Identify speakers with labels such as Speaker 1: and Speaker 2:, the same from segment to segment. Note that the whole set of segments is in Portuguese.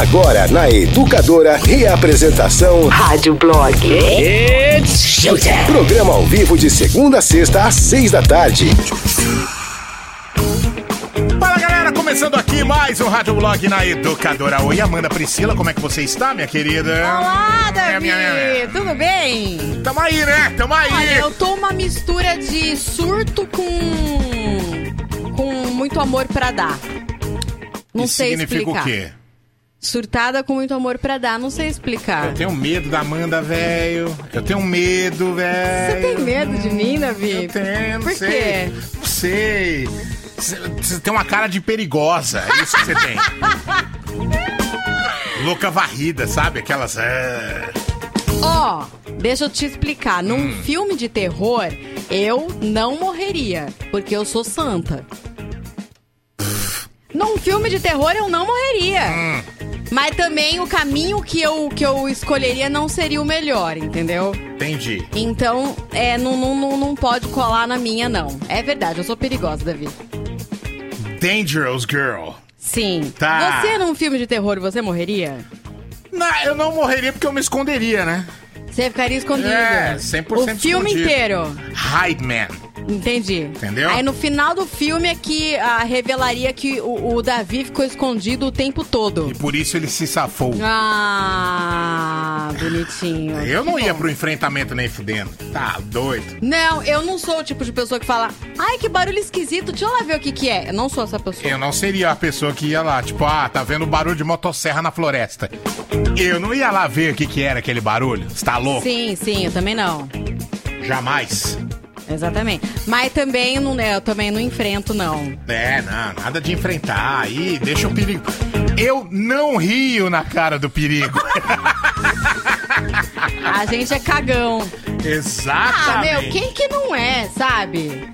Speaker 1: Agora na Educadora, reapresentação
Speaker 2: Rádio Blog.
Speaker 3: It's showtime.
Speaker 1: Programa ao vivo de segunda a sexta às seis da tarde.
Speaker 3: Fala galera, começando aqui mais um Rádio Blog na Educadora. Oi, Amanda Priscila, como é que você está, minha querida?
Speaker 4: Olá,
Speaker 3: É, minha, minha,
Speaker 4: Davi!
Speaker 3: minha.
Speaker 4: Tudo bem?
Speaker 3: Tamo aí, né? Tamo aí.
Speaker 4: Olha, eu tô uma mistura de surto com. com muito amor pra dar. Não
Speaker 3: Isso
Speaker 4: sei
Speaker 3: significa
Speaker 4: explicar.
Speaker 3: o quê?
Speaker 4: Surtada com muito amor pra dar, não sei explicar.
Speaker 3: Eu tenho medo da Amanda, velho. Eu tenho medo, velho.
Speaker 4: Você tem medo de mim, Davi?
Speaker 3: Eu tenho, não
Speaker 4: Por
Speaker 3: sei.
Speaker 4: quê?
Speaker 3: Não sei. Você- tem uma cara de perigosa, é isso que você tem. Louca varrida, sabe? Aquelas. é.
Speaker 4: Ó, deixa eu te explicar. Num
Speaker 3: Hum.
Speaker 4: filme de terror, eu não morreria, porque eu sou santa. Num filme de terror, eu não morreria.
Speaker 3: Hum.
Speaker 4: Mas também o caminho que eu, que eu escolheria não seria o melhor, entendeu?
Speaker 3: Entendi.
Speaker 4: Então, é, não, não, não, pode colar na minha, não. É verdade, eu sou perigosa, Davi.
Speaker 3: Dangerous Girl.
Speaker 4: Sim.
Speaker 3: Tá.
Speaker 4: Você, num filme de terror, você morreria?
Speaker 3: Não, eu não morreria porque eu me esconderia, né?
Speaker 4: Você ficaria escondido?
Speaker 3: É, 100%
Speaker 4: O filme
Speaker 3: escondido.
Speaker 4: inteiro.
Speaker 3: Hide Man.
Speaker 4: Entendi.
Speaker 3: Entendeu?
Speaker 4: Aí no final do filme é que ah, revelaria que o, o Davi ficou escondido o tempo todo.
Speaker 3: E por isso ele se safou.
Speaker 4: Ah, bonitinho.
Speaker 3: Eu não
Speaker 4: Que
Speaker 3: ia
Speaker 4: bom.
Speaker 3: pro enfrentamento nem fudendo. Tá doido.
Speaker 4: Não, eu não sou o tipo de pessoa que fala Ai, que barulho esquisito, deixa eu lá ver o que que é. Eu não sou essa pessoa.
Speaker 3: Eu não seria a pessoa que ia lá, tipo, ah, tá vendo barulho de motosserra na floresta. Eu não ia lá ver o que que era aquele barulho. Você tá louco?
Speaker 4: Sim, sim, eu também não.
Speaker 3: Jamais.
Speaker 4: Exatamente. Mas também não, eu também não enfrento, não.
Speaker 3: É, não, nada de enfrentar. Aí, deixa o perigo. Eu não rio na cara do perigo.
Speaker 4: A gente é cagão. Ah,
Speaker 3: Exatamente.
Speaker 4: meu, quem que não é, sabe?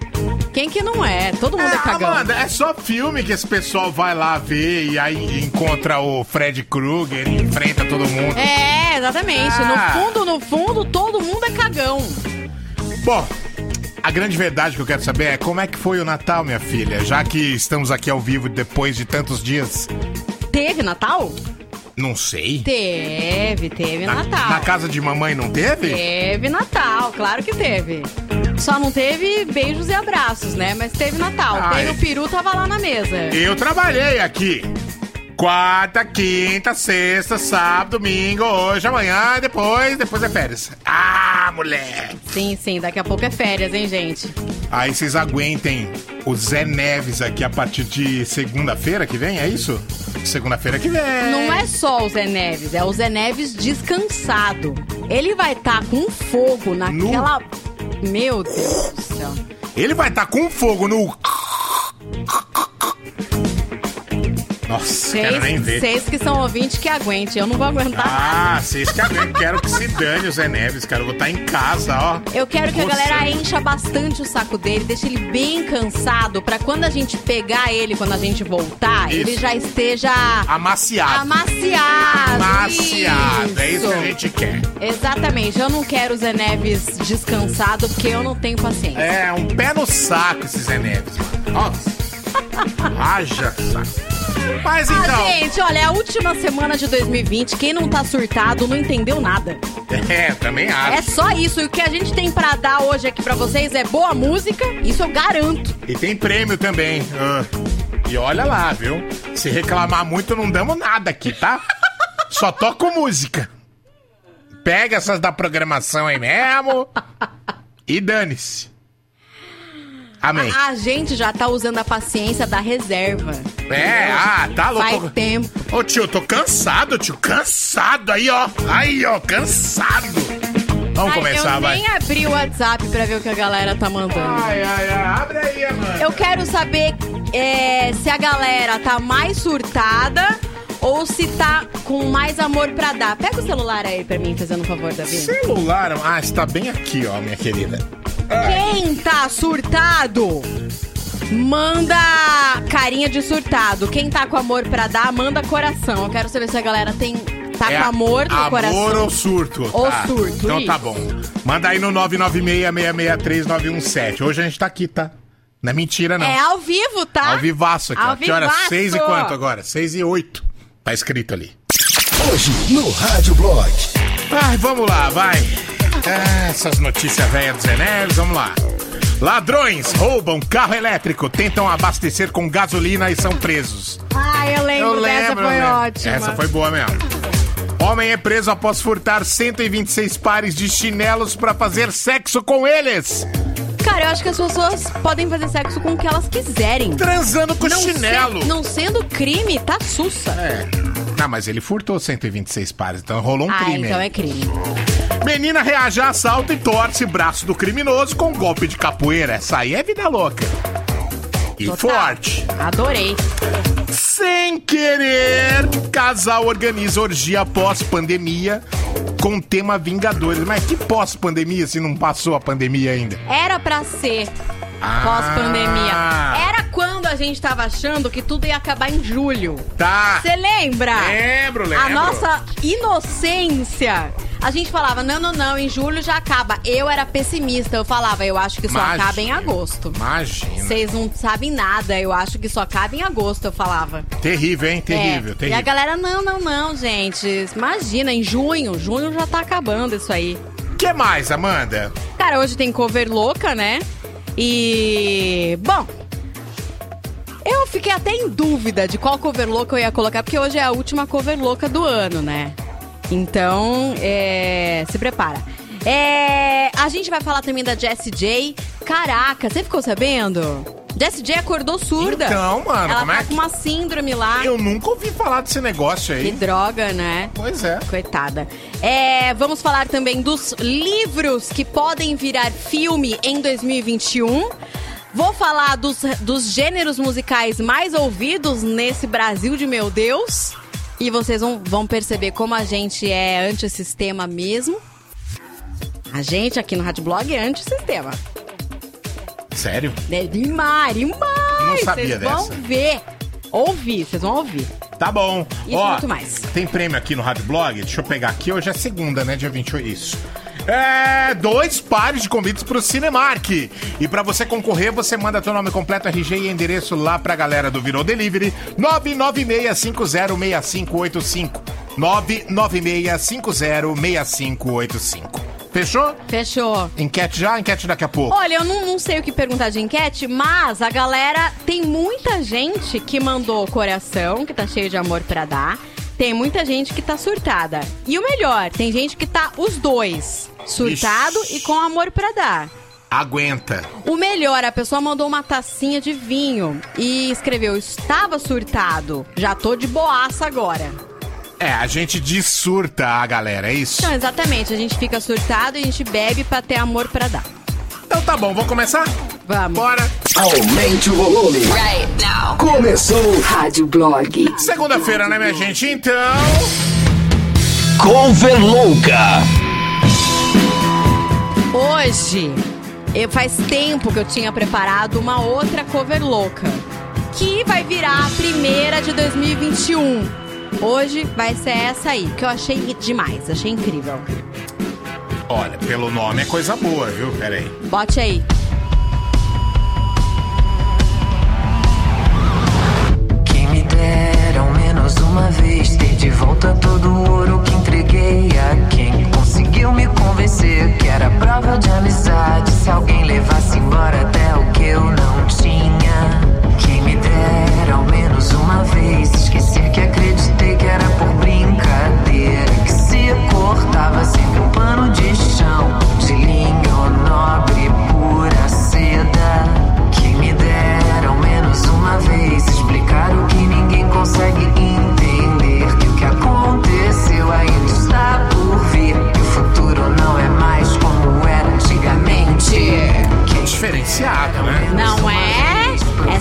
Speaker 4: Quem que não é? Todo mundo é,
Speaker 3: É,
Speaker 4: cagão.
Speaker 3: Amanda, é só filme que esse pessoal vai lá ver e aí encontra o Fred Krueger e enfrenta todo mundo.
Speaker 4: É, exatamente.
Speaker 3: Ah.
Speaker 4: No fundo, no fundo, todo mundo é cagão.
Speaker 3: Bom, a grande verdade que eu quero saber é como é que foi o Natal, minha filha, já que estamos aqui ao vivo depois de tantos dias.
Speaker 4: Teve Natal?
Speaker 3: Não sei.
Speaker 4: Teve, teve
Speaker 3: Na,
Speaker 4: Natal.
Speaker 3: na casa de mamãe não teve?
Speaker 4: Teve Natal, claro que teve. Só não teve beijos e abraços, né? Mas teve Natal.
Speaker 3: Ai.
Speaker 4: Teve o peru, tava lá na mesa.
Speaker 3: Eu trabalhei aqui. Quarta, quinta, sexta, sábado, domingo, hoje, amanhã, depois, depois é férias. Ah, moleque!
Speaker 4: Sim, sim, daqui a pouco é férias, hein, gente?
Speaker 3: Aí vocês aguentem o Zé Neves aqui a partir de segunda-feira que vem, é isso? Segunda-feira que vem.
Speaker 4: Não é só o Zé Neves, é o Zé Neves descansado. Ele vai estar com fogo naquela. Meu Deus do céu.
Speaker 3: Ele vai estar com fogo no. Nossa, quero nem ver.
Speaker 4: vocês que são ouvintes que aguentem, eu não vou aguentar.
Speaker 3: Ah, vocês querem, quero que se dane o Zé Neves, cara. Eu vou estar em casa, ó.
Speaker 4: Eu quero que a galera encha bastante o saco dele, deixe ele bem cansado, pra quando a gente pegar ele, quando a gente voltar,
Speaker 3: Isso.
Speaker 4: ele já esteja
Speaker 3: Amaciado.
Speaker 4: amaciado.
Speaker 3: Amaciado. É isso que a gente quer.
Speaker 4: Exatamente. Eu não quero o Zé Neves descansado, porque eu não tenho paciência.
Speaker 3: É, um pé no saco esse Zé Neves, mano. Nossa. Haja saco. Mas
Speaker 4: Ah,
Speaker 3: então.
Speaker 4: gente, olha, é a última semana de 2020. Quem não tá surtado não entendeu nada.
Speaker 3: É, também
Speaker 4: É
Speaker 3: acho.
Speaker 4: só isso. E o que a gente tem pra dar hoje aqui pra vocês é boa música. Isso eu garanto.
Speaker 3: E tem prêmio também. Ah, e olha lá, viu? Se reclamar muito, não damos nada aqui, tá? Só toco música. Pega essas da programação aí mesmo. E dane-se. Amém.
Speaker 4: A gente já tá usando a paciência da reserva.
Speaker 3: É, ah, tá louco.
Speaker 4: Faz tempo.
Speaker 3: Ô tio, eu tô cansado, tio. Cansado aí, ó. Aí, ó, cansado. Vamos
Speaker 4: Ai,
Speaker 3: começar,
Speaker 4: eu
Speaker 3: vai.
Speaker 4: nem abri o WhatsApp pra ver o que a galera tá mandando.
Speaker 3: Ai, ai, ai. Abre aí, mano.
Speaker 4: Eu quero saber é, se a galera tá mais surtada ou se tá com mais amor pra dar. Pega o celular aí pra mim, fazendo um favor, Davi.
Speaker 3: Celular. Ah, está bem aqui, ó, minha querida.
Speaker 4: Quem tá surtado, manda carinha de surtado. Quem tá com amor pra dar, manda coração. Eu quero saber se a galera tem tá
Speaker 3: É
Speaker 4: com amor no
Speaker 3: amor
Speaker 4: coração.
Speaker 3: ou surto?
Speaker 4: Ou
Speaker 3: Tá.
Speaker 4: surto,
Speaker 3: Então tá
Speaker 4: isso.
Speaker 3: bom. Manda aí no 996-663-917. Hoje a gente tá aqui, tá? Não é mentira, não.
Speaker 4: É ao vivo, tá?
Speaker 3: Ao vivaço aqui,
Speaker 4: Ao
Speaker 3: ó. Que hora?
Speaker 4: vivaço.
Speaker 3: Seis e quanto agora? Seis e oito. Tá escrito ali.
Speaker 1: Hoje no Rádio Blog.
Speaker 3: Ai, vamos lá, vai. Ah, essas notícias velhas dos Enéas, vamos lá. Ladrões roubam carro elétrico, tentam abastecer com gasolina e são presos.
Speaker 4: Ah, eu lembro,
Speaker 3: Eu
Speaker 4: dessa,
Speaker 3: lembro,
Speaker 4: foi
Speaker 3: né?
Speaker 4: ótima.
Speaker 3: Essa foi boa mesmo. Homem é preso após furtar 126 pares de chinelos pra fazer sexo com eles.
Speaker 4: Cara, eu acho que as pessoas podem fazer sexo com o que elas quiserem.
Speaker 3: Transando com
Speaker 4: Não,
Speaker 3: chinelo.
Speaker 4: se- não sendo crime, tá sussa.
Speaker 3: É. Não, mas ele furtou 126 pares, então rolou um
Speaker 4: ah,
Speaker 3: crime.
Speaker 4: então
Speaker 3: aí.
Speaker 4: é crime.
Speaker 3: Menina reage a assalto e torce braço do criminoso com golpe de capoeira. Essa aí é vida louca. E
Speaker 4: Total.
Speaker 3: forte.
Speaker 4: Adorei.
Speaker 3: Sem querer, casal organiza orgia pós-pandemia com tema Vingadores. Mas que pós-pandemia se não passou a pandemia ainda?
Speaker 4: Era pra ser
Speaker 3: Ah.
Speaker 4: pós-pandemia. Era quando a gente tava achando que tudo ia acabar em julho.
Speaker 3: Tá.
Speaker 4: Você lembra?
Speaker 3: Lembro, lembro.
Speaker 4: A nossa inocência. A gente falava, não, não, não, em julho já acaba. Eu era pessimista, eu falava, eu acho que só
Speaker 3: Imagina.
Speaker 4: acaba em agosto.
Speaker 3: Imagina.
Speaker 4: Vocês não sabem nada, eu acho que só acaba em agosto, eu falava.
Speaker 3: Terrível, hein? Terrível,
Speaker 4: É.
Speaker 3: terrível.
Speaker 4: E a galera, não, não, não, gente. Imagina, em junho. Junho já tá acabando isso aí.
Speaker 3: que mais, Amanda?
Speaker 4: Cara, hoje tem cover louca, né? E. Bom. Eu fiquei até em dúvida de qual cover louca eu ia colocar, porque hoje é a última cover louca do ano, né? Então, é, se prepara. É, a gente vai falar também da Jessie J. Caraca, você ficou sabendo? Jessie J acordou surda.
Speaker 3: Então, mano,
Speaker 4: Ela
Speaker 3: como
Speaker 4: tá
Speaker 3: é que-
Speaker 4: com uma síndrome lá.
Speaker 3: Eu nunca ouvi falar desse negócio
Speaker 4: Que
Speaker 3: aí.
Speaker 4: droga, né?
Speaker 3: Pois é.
Speaker 4: Coitada. É, vamos falar também dos livros que podem virar filme em 2021. Vou falar dos, dos gêneros musicais mais ouvidos nesse Brasil de meu Deus. E vocês vão, vão perceber como a gente é antissistema mesmo. A gente aqui no Rádio Blog é antissistema.
Speaker 3: Sério?
Speaker 4: É demais, demais.
Speaker 3: Não sabia
Speaker 4: Vocês vão
Speaker 3: dessa.
Speaker 4: ver. Ouvir, vocês vão ouvir.
Speaker 3: Tá bom.
Speaker 4: Isso
Speaker 3: Ó,
Speaker 4: e muito mais.
Speaker 3: Tem prêmio aqui no Rádio Blog. Deixa eu pegar aqui. Hoje é segunda, né? Dia 28. Isso. É, dois pares de convites pro Cinemark. E pra você concorrer, você manda teu nome completo, RG e endereço lá pra galera do Virou Delivery. 996506585. 996506585. Fechou?
Speaker 4: Fechou.
Speaker 3: Enquete já? Enquete daqui a pouco.
Speaker 4: Olha, eu não, não sei o que perguntar de enquete, mas a galera tem muita gente que mandou coração, que tá cheio de amor pra dar. Tem muita gente que tá surtada. E o melhor, tem gente que tá os dois, surtado
Speaker 3: Ixi.
Speaker 4: e com amor pra dar.
Speaker 3: Aguenta.
Speaker 4: O melhor, a pessoa mandou uma tacinha de vinho e escreveu: Estava surtado, já tô de boaça agora.
Speaker 3: É, a gente dessurta a galera, é isso?
Speaker 4: Então, exatamente, a gente fica surtado e a gente bebe pra ter amor pra dar.
Speaker 3: Então tá bom, vamos começar?
Speaker 4: Vamos.
Speaker 3: Bora!
Speaker 1: Aumente o volume.
Speaker 2: Right now.
Speaker 1: Começou.
Speaker 2: Rádio Blog.
Speaker 3: Segunda-feira, né, minha gente? Então.
Speaker 1: Cover Louca.
Speaker 4: Hoje, eu, faz tempo que eu tinha preparado uma outra cover louca. Que vai virar a primeira de 2021. Hoje vai ser essa aí, que eu achei demais, achei incrível.
Speaker 3: Olha, pelo nome é coisa boa, viu? Pera aí.
Speaker 4: Bote aí.
Speaker 5: Quem me dera ao menos uma vez ter de volta todo o ouro que entreguei a quem conseguiu me convencer que era prova de amizade se alguém levasse embora até o que eu não tinha. Quem me dera ao menos uma vez esquecer que acreditei era por brincadeira que se cortava sempre um pano de chão de linho nobre pura seda. Quem me dera ao menos uma vez explicar o que ninguém consegue entender. Que o que aconteceu ainda está por vir. Que o futuro não é mais como era antigamente. Quem
Speaker 3: Diferenciado, né?
Speaker 4: Não é?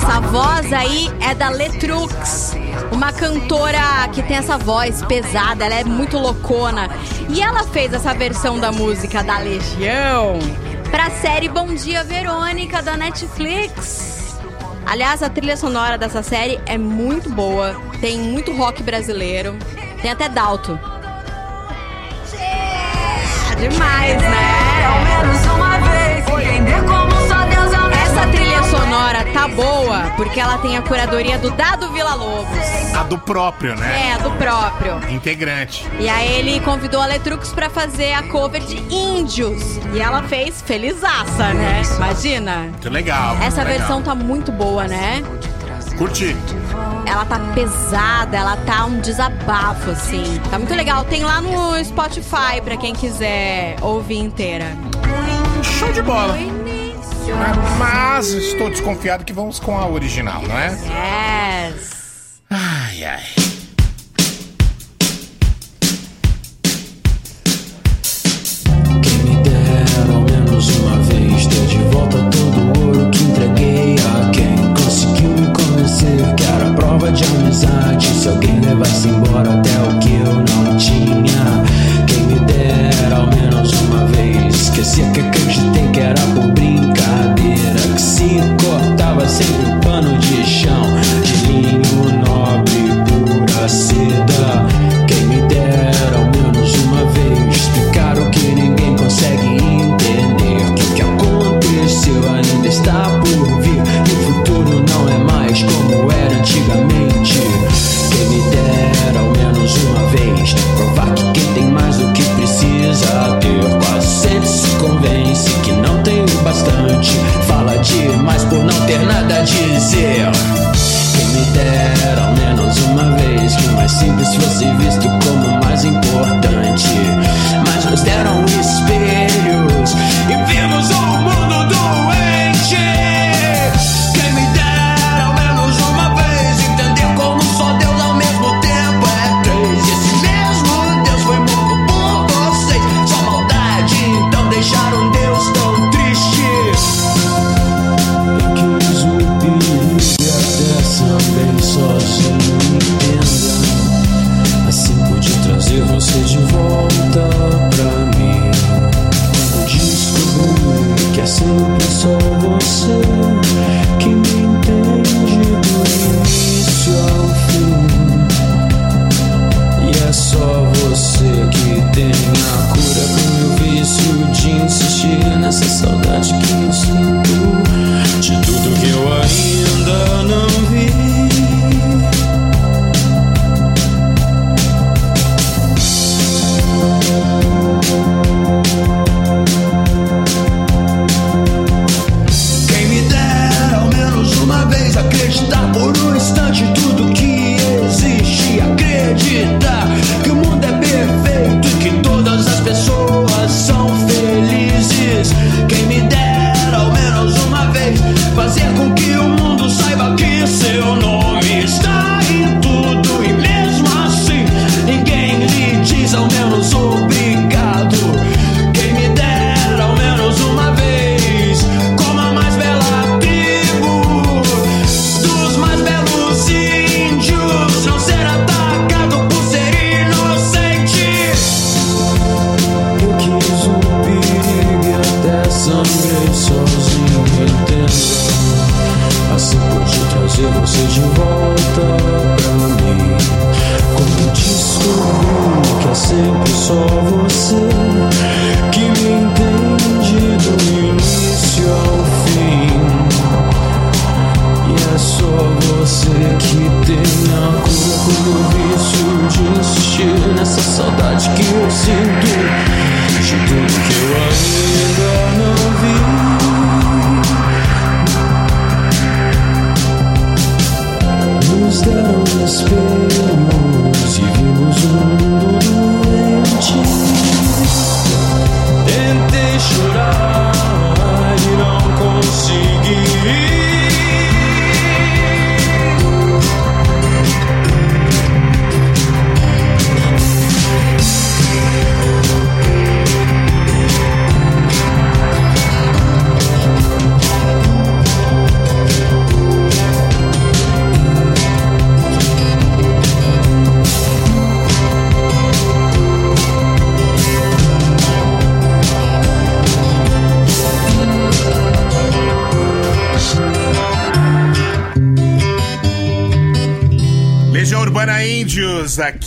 Speaker 4: Essa voz aí é da Letrux, uma cantora que tem essa voz pesada, ela é muito loucona. E ela fez essa versão da música da Legião pra série Bom Dia Verônica da Netflix. Aliás, a trilha sonora dessa série é muito boa, tem muito rock brasileiro, tem até Dalto. Demais, né?
Speaker 5: menos uma vez entender como
Speaker 4: tá boa, porque ela tem a curadoria do Dado Vila Lobos.
Speaker 3: A do próprio, né?
Speaker 4: É, a do próprio.
Speaker 3: Integrante.
Speaker 4: E aí ele convidou a Letrux pra fazer a cover de Índios. E ela fez felizaça, né? Imagina.
Speaker 3: Que legal.
Speaker 4: Essa
Speaker 3: legal.
Speaker 4: versão tá muito boa, né?
Speaker 3: Curti.
Speaker 4: Ela tá pesada, ela tá um desabafo, assim. Tá muito legal. Tem lá no Spotify pra quem quiser ouvir inteira.
Speaker 3: Show de bola. Mas estou desconfiado que vamos com a original, não é?
Speaker 4: Yes.
Speaker 3: Ai, ai.
Speaker 6: Quem me dera ao menos uma vez ter de volta todo o ouro que entreguei a quem conseguiu me convencer que era prova de amizade. Se alguém levasse embora até o que eu não tinha. Quem me dera ao menos uma vez esquecer que acreditei que era bom deram menos uma vez que o mais simples fosse visto como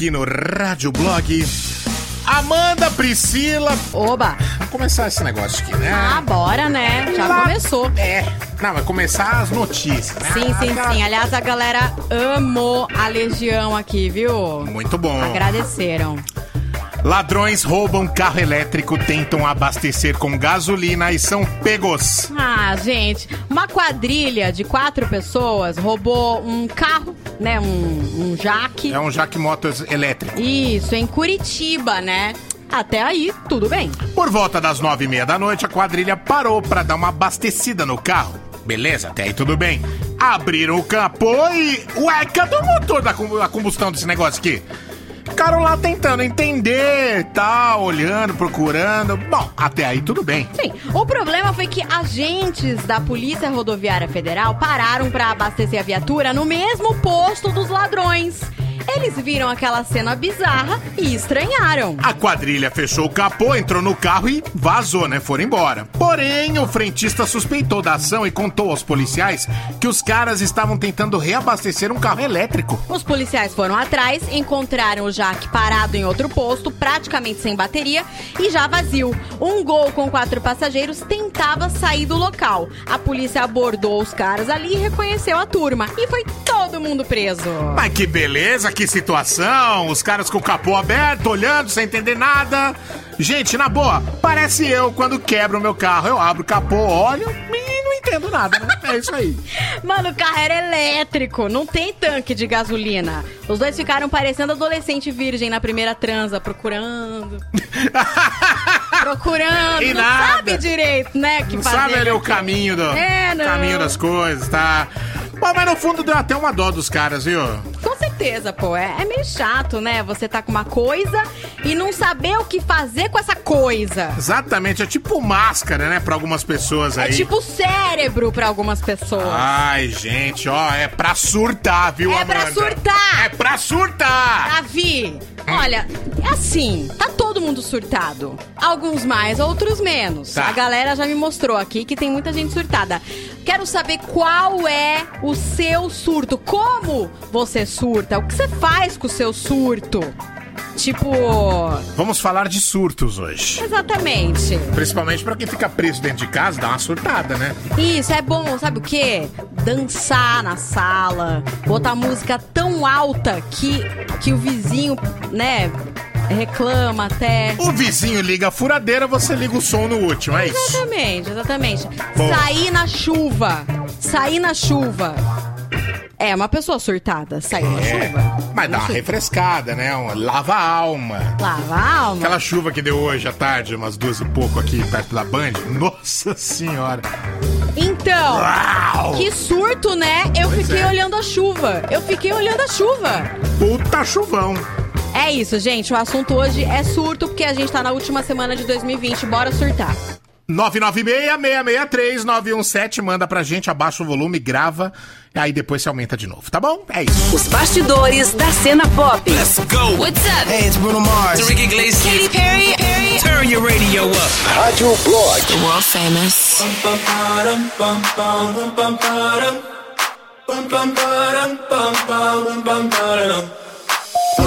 Speaker 3: aqui no Rádio Blog. Amanda Priscila.
Speaker 4: Oba!
Speaker 3: Vamos começar esse negócio aqui, né?
Speaker 4: Ah, bora, né? Já começou.
Speaker 3: É. Não, vai começar as notícias, né?
Speaker 4: Sim, sim, sim. Aliás, a galera amou a Legião aqui, viu?
Speaker 3: Muito bom.
Speaker 4: Agradeceram.
Speaker 3: Ladrões roubam carro elétrico, tentam abastecer com gasolina e são pegos.
Speaker 4: Ah, gente, uma quadrilha de quatro pessoas roubou um carro, né, um, um jato jaque.
Speaker 3: É um Jaque Motos elétrico.
Speaker 4: Isso, em Curitiba, né? Até aí, tudo bem.
Speaker 3: Por volta das nove e meia da noite, a quadrilha parou pra dar uma abastecida no carro. Beleza, até aí tudo bem. Abriram o capô e... Ué, cadê o motor da combustão desse negócio aqui? Ficaram lá tentando entender, tal, olhando, procurando. Bom, até aí tudo bem.
Speaker 4: Sim, o problema foi que agentes da Polícia Rodoviária Federal pararam pra abastecer a viatura no mesmo posto dos ladrões. Eles viram aquela cena bizarra e estranharam.
Speaker 3: A quadrilha fechou o capô, entrou no carro e vazou, né? Foram embora. Porém, o frentista suspeitou da ação e contou aos policiais que os caras estavam tentando reabastecer um carro elétrico.
Speaker 4: Os policiais foram atrás, encontraram o Jaque parado em outro posto, praticamente sem bateria e já vazio. Um gol com quatro passageiros tentava sair do local. A polícia abordou os caras ali e reconheceu a turma. E foi todo mundo preso.
Speaker 3: Mas que beleza, que situação! Os caras com o capô aberto, olhando, sem entender nada. Gente, na boa, parece eu quando quebro o meu carro. Eu abro o capô, olho e não entendo nada, né? É isso aí.
Speaker 4: Mano, o carro era elétrico, não tem tanque de gasolina. Os dois ficaram parecendo adolescente virgem na primeira transa, procurando. procurando.
Speaker 3: E
Speaker 4: não
Speaker 3: nada.
Speaker 4: sabe direito, né? Que
Speaker 3: Não
Speaker 4: fazer
Speaker 3: sabe ali o
Speaker 4: aqui.
Speaker 3: caminho do
Speaker 4: É,
Speaker 3: caminho das coisas, tá? Bom, mas no fundo deu até uma dó dos caras, viu?
Speaker 4: Com certeza, pô. É, é meio chato, né? Você tá com uma coisa e não saber o que fazer com essa coisa.
Speaker 3: Exatamente, é tipo máscara, né, pra algumas pessoas aí.
Speaker 4: É tipo cérebro pra algumas pessoas.
Speaker 3: Ai, gente, ó, é pra surtar, viu,
Speaker 4: É pra
Speaker 3: Amanda?
Speaker 4: surtar.
Speaker 3: É pra surtar!
Speaker 4: Davi, olha, é assim, tá todo mundo surtado. Alguns mais, outros menos.
Speaker 3: Tá.
Speaker 4: A galera já me mostrou aqui que tem muita gente surtada. Quero saber qual é o seu surto. Como você surta? O que você faz com o seu surto? Tipo,
Speaker 3: Vamos falar de surtos hoje.
Speaker 4: exatamente.
Speaker 3: Principalmente pra quem fica preso dentro de casa, dá uma surtada, né?
Speaker 4: Isso, é bom, sabe o quê? Dançar na sala, botar música tão alta que, que o vizinho, né, reclama até.
Speaker 3: O vizinho liga a furadeira, você liga o som no último, é isso.
Speaker 4: Exatamente, exatamente.
Speaker 3: Bom.
Speaker 4: Sair na chuva. Sair na chuva. É, uma pessoa surtada. Sair na
Speaker 3: É,
Speaker 4: chuva.
Speaker 3: mas dá uma refrescada, né? Um- Lava a alma.
Speaker 4: Lava a alma.
Speaker 3: Aquela chuva que deu hoje à tarde, umas duas e pouco aqui perto da Band. Nossa senhora.
Speaker 4: Então,
Speaker 3: Uau!
Speaker 4: que surto, né? Eu
Speaker 3: Pois
Speaker 4: fiquei
Speaker 3: é.
Speaker 4: olhando a chuva. Eu fiquei olhando a chuva.
Speaker 3: Puta chuvão.
Speaker 4: É isso, gente. O assunto hoje é surto, porque a gente tá na última semana de 2020. Bora surtar.
Speaker 3: 996-663-917. Manda pra gente, abaixa o volume, grava. E aí depois você aumenta de novo, tá bom? É isso.
Speaker 2: Os bastidores da cena pop.
Speaker 7: Let's go.
Speaker 2: What's up?
Speaker 7: Hey, it's Bruno Mars.
Speaker 2: It's Ricky Iglesias. Katy Perry. Perry.
Speaker 7: Turn your radio up.
Speaker 1: Rádio Blog.
Speaker 2: World famous.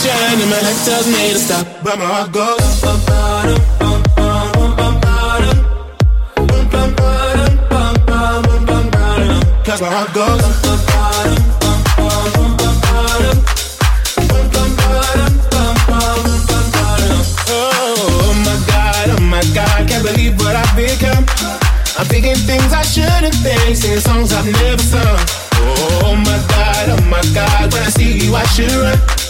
Speaker 8: sunshine and my life tells me to stop, but my heart goes. Cause my heart goes. Oh my God, oh my God, can't believe what I've become. I'm thinking things I shouldn't think, singing songs I've never sung. Oh my God, oh my God, when I see you, I should run.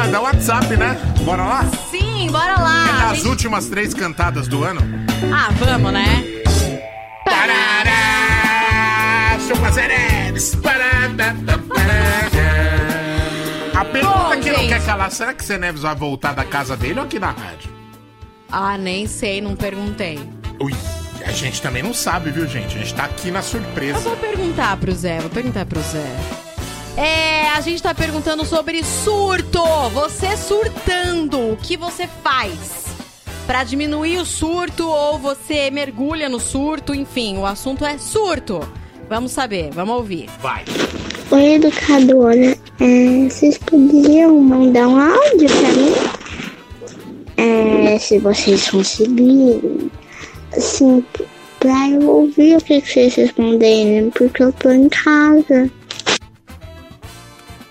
Speaker 3: Amanda, WhatsApp, né? Bora lá?
Speaker 4: Sim, bora lá. A
Speaker 3: As
Speaker 4: gente-
Speaker 3: últimas três cantadas do ano.
Speaker 4: Ah, vamos, né?
Speaker 3: Tarará, Chupa Cereres. Parará, parará. A pergunta
Speaker 4: Bom,
Speaker 3: que não
Speaker 4: gente.
Speaker 3: quer calar, será que o Neves vai voltar da casa dele ou aqui na rádio?
Speaker 4: Ah, nem sei, não perguntei.
Speaker 3: Ui, a gente também não sabe, viu, gente? A gente tá aqui na
Speaker 4: Eu
Speaker 3: surpresa.
Speaker 4: vou perguntar pro Zé, vou perguntar pro Zé. É, a gente tá perguntando sobre surto. Você surtando, o que você faz? Pra diminuir o surto ou você mergulha no surto, enfim, o assunto é surto. Vamos saber, vamos ouvir.
Speaker 3: Vai.
Speaker 9: Oi, educadora. É, vocês poderiam mandar um áudio pra mim? É, se vocês conseguirem. Assim, pra eu ouvir o que que vocês responderem, porque eu tô em casa.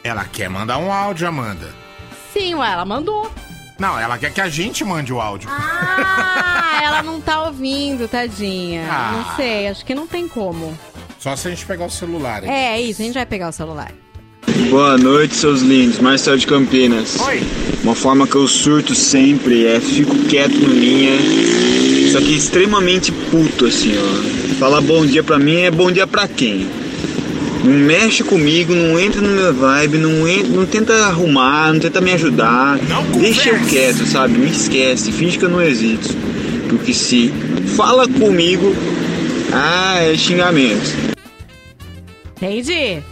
Speaker 3: Ela quer mandar um áudio, Amanda.
Speaker 4: Sim, ué, ela mandou.
Speaker 3: Não, ela quer que a gente mande o áudio.
Speaker 4: Ah, ela não tá ouvindo, tadinha.
Speaker 3: Ah.
Speaker 4: Não sei, acho que não tem como.
Speaker 3: Só se a gente pegar o celular. hein?
Speaker 4: É, isso, a gente vai pegar o celular.
Speaker 10: Boa noite, seus lindos. Marcel de Campinas.
Speaker 3: Oi.
Speaker 10: Uma forma que eu surto sempre é fico quieto no minha. Só que extremamente puto, assim, ó. Falar bom dia pra mim é bom dia pra quem? Não mexe comigo, não entra no meu vibe, não, entra, não tenta arrumar, não tenta me ajudar.
Speaker 3: Não
Speaker 10: Deixa eu quieto, sabe? Me esquece, finge que eu não existo. Porque se fala comigo, ah, é xingamento.
Speaker 4: Entendi.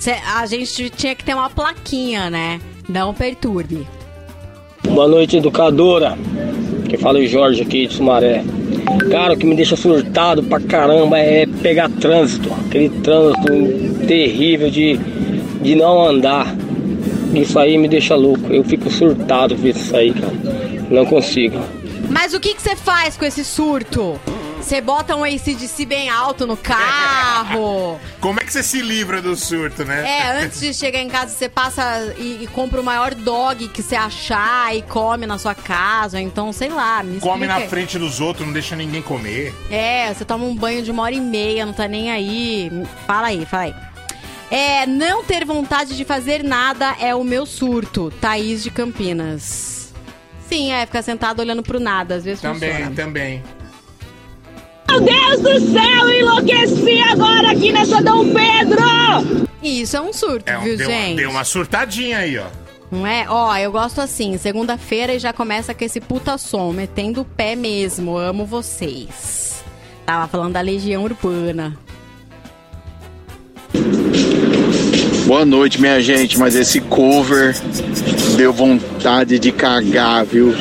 Speaker 4: Cê- a gente tinha que ter uma plaquinha, né? Não perturbe.
Speaker 11: Boa noite, educadora. Que fala o Jorge aqui de Sumaré. Cara, o que me deixa surtado pra caramba é pegar trânsito. Aquele trânsito terrível de, de não andar. Isso aí me deixa louco. Eu fico surtado ver isso aí, cara. Não consigo.
Speaker 4: Mas o que que você faz com esse surto? Você bota um ACDC bem alto no carro.
Speaker 3: Como é que você se livra do surto, né?
Speaker 4: É, antes de chegar em casa, você passa e, e compra o maior dog que você achar e come na sua casa. Então, sei lá, me
Speaker 3: Come na frente dos outros, não deixa ninguém comer.
Speaker 4: É, você toma um banho de uma hora e meia, não tá nem aí. Fala aí, fala aí. É, não ter vontade de fazer nada é o meu surto. Thaís de Campinas. Sim, é, ficar sentado olhando pro nada, às vezes
Speaker 3: Também,
Speaker 4: funciona.
Speaker 3: também.
Speaker 12: Meu Deus do céu, enlouqueci agora aqui nessa Dom Pedro!
Speaker 4: Isso é um surto,
Speaker 3: É,
Speaker 4: viu,
Speaker 3: deu,
Speaker 4: gente?
Speaker 3: deu uma surtadinha aí, ó.
Speaker 4: Não é? Ó, eu gosto assim, segunda-feira e já começa com esse puta som, metendo o pé mesmo. Amo vocês. Tava falando da Legião Urbana.
Speaker 10: Boa noite, minha gente, mas esse cover deu vontade de cagar, viu?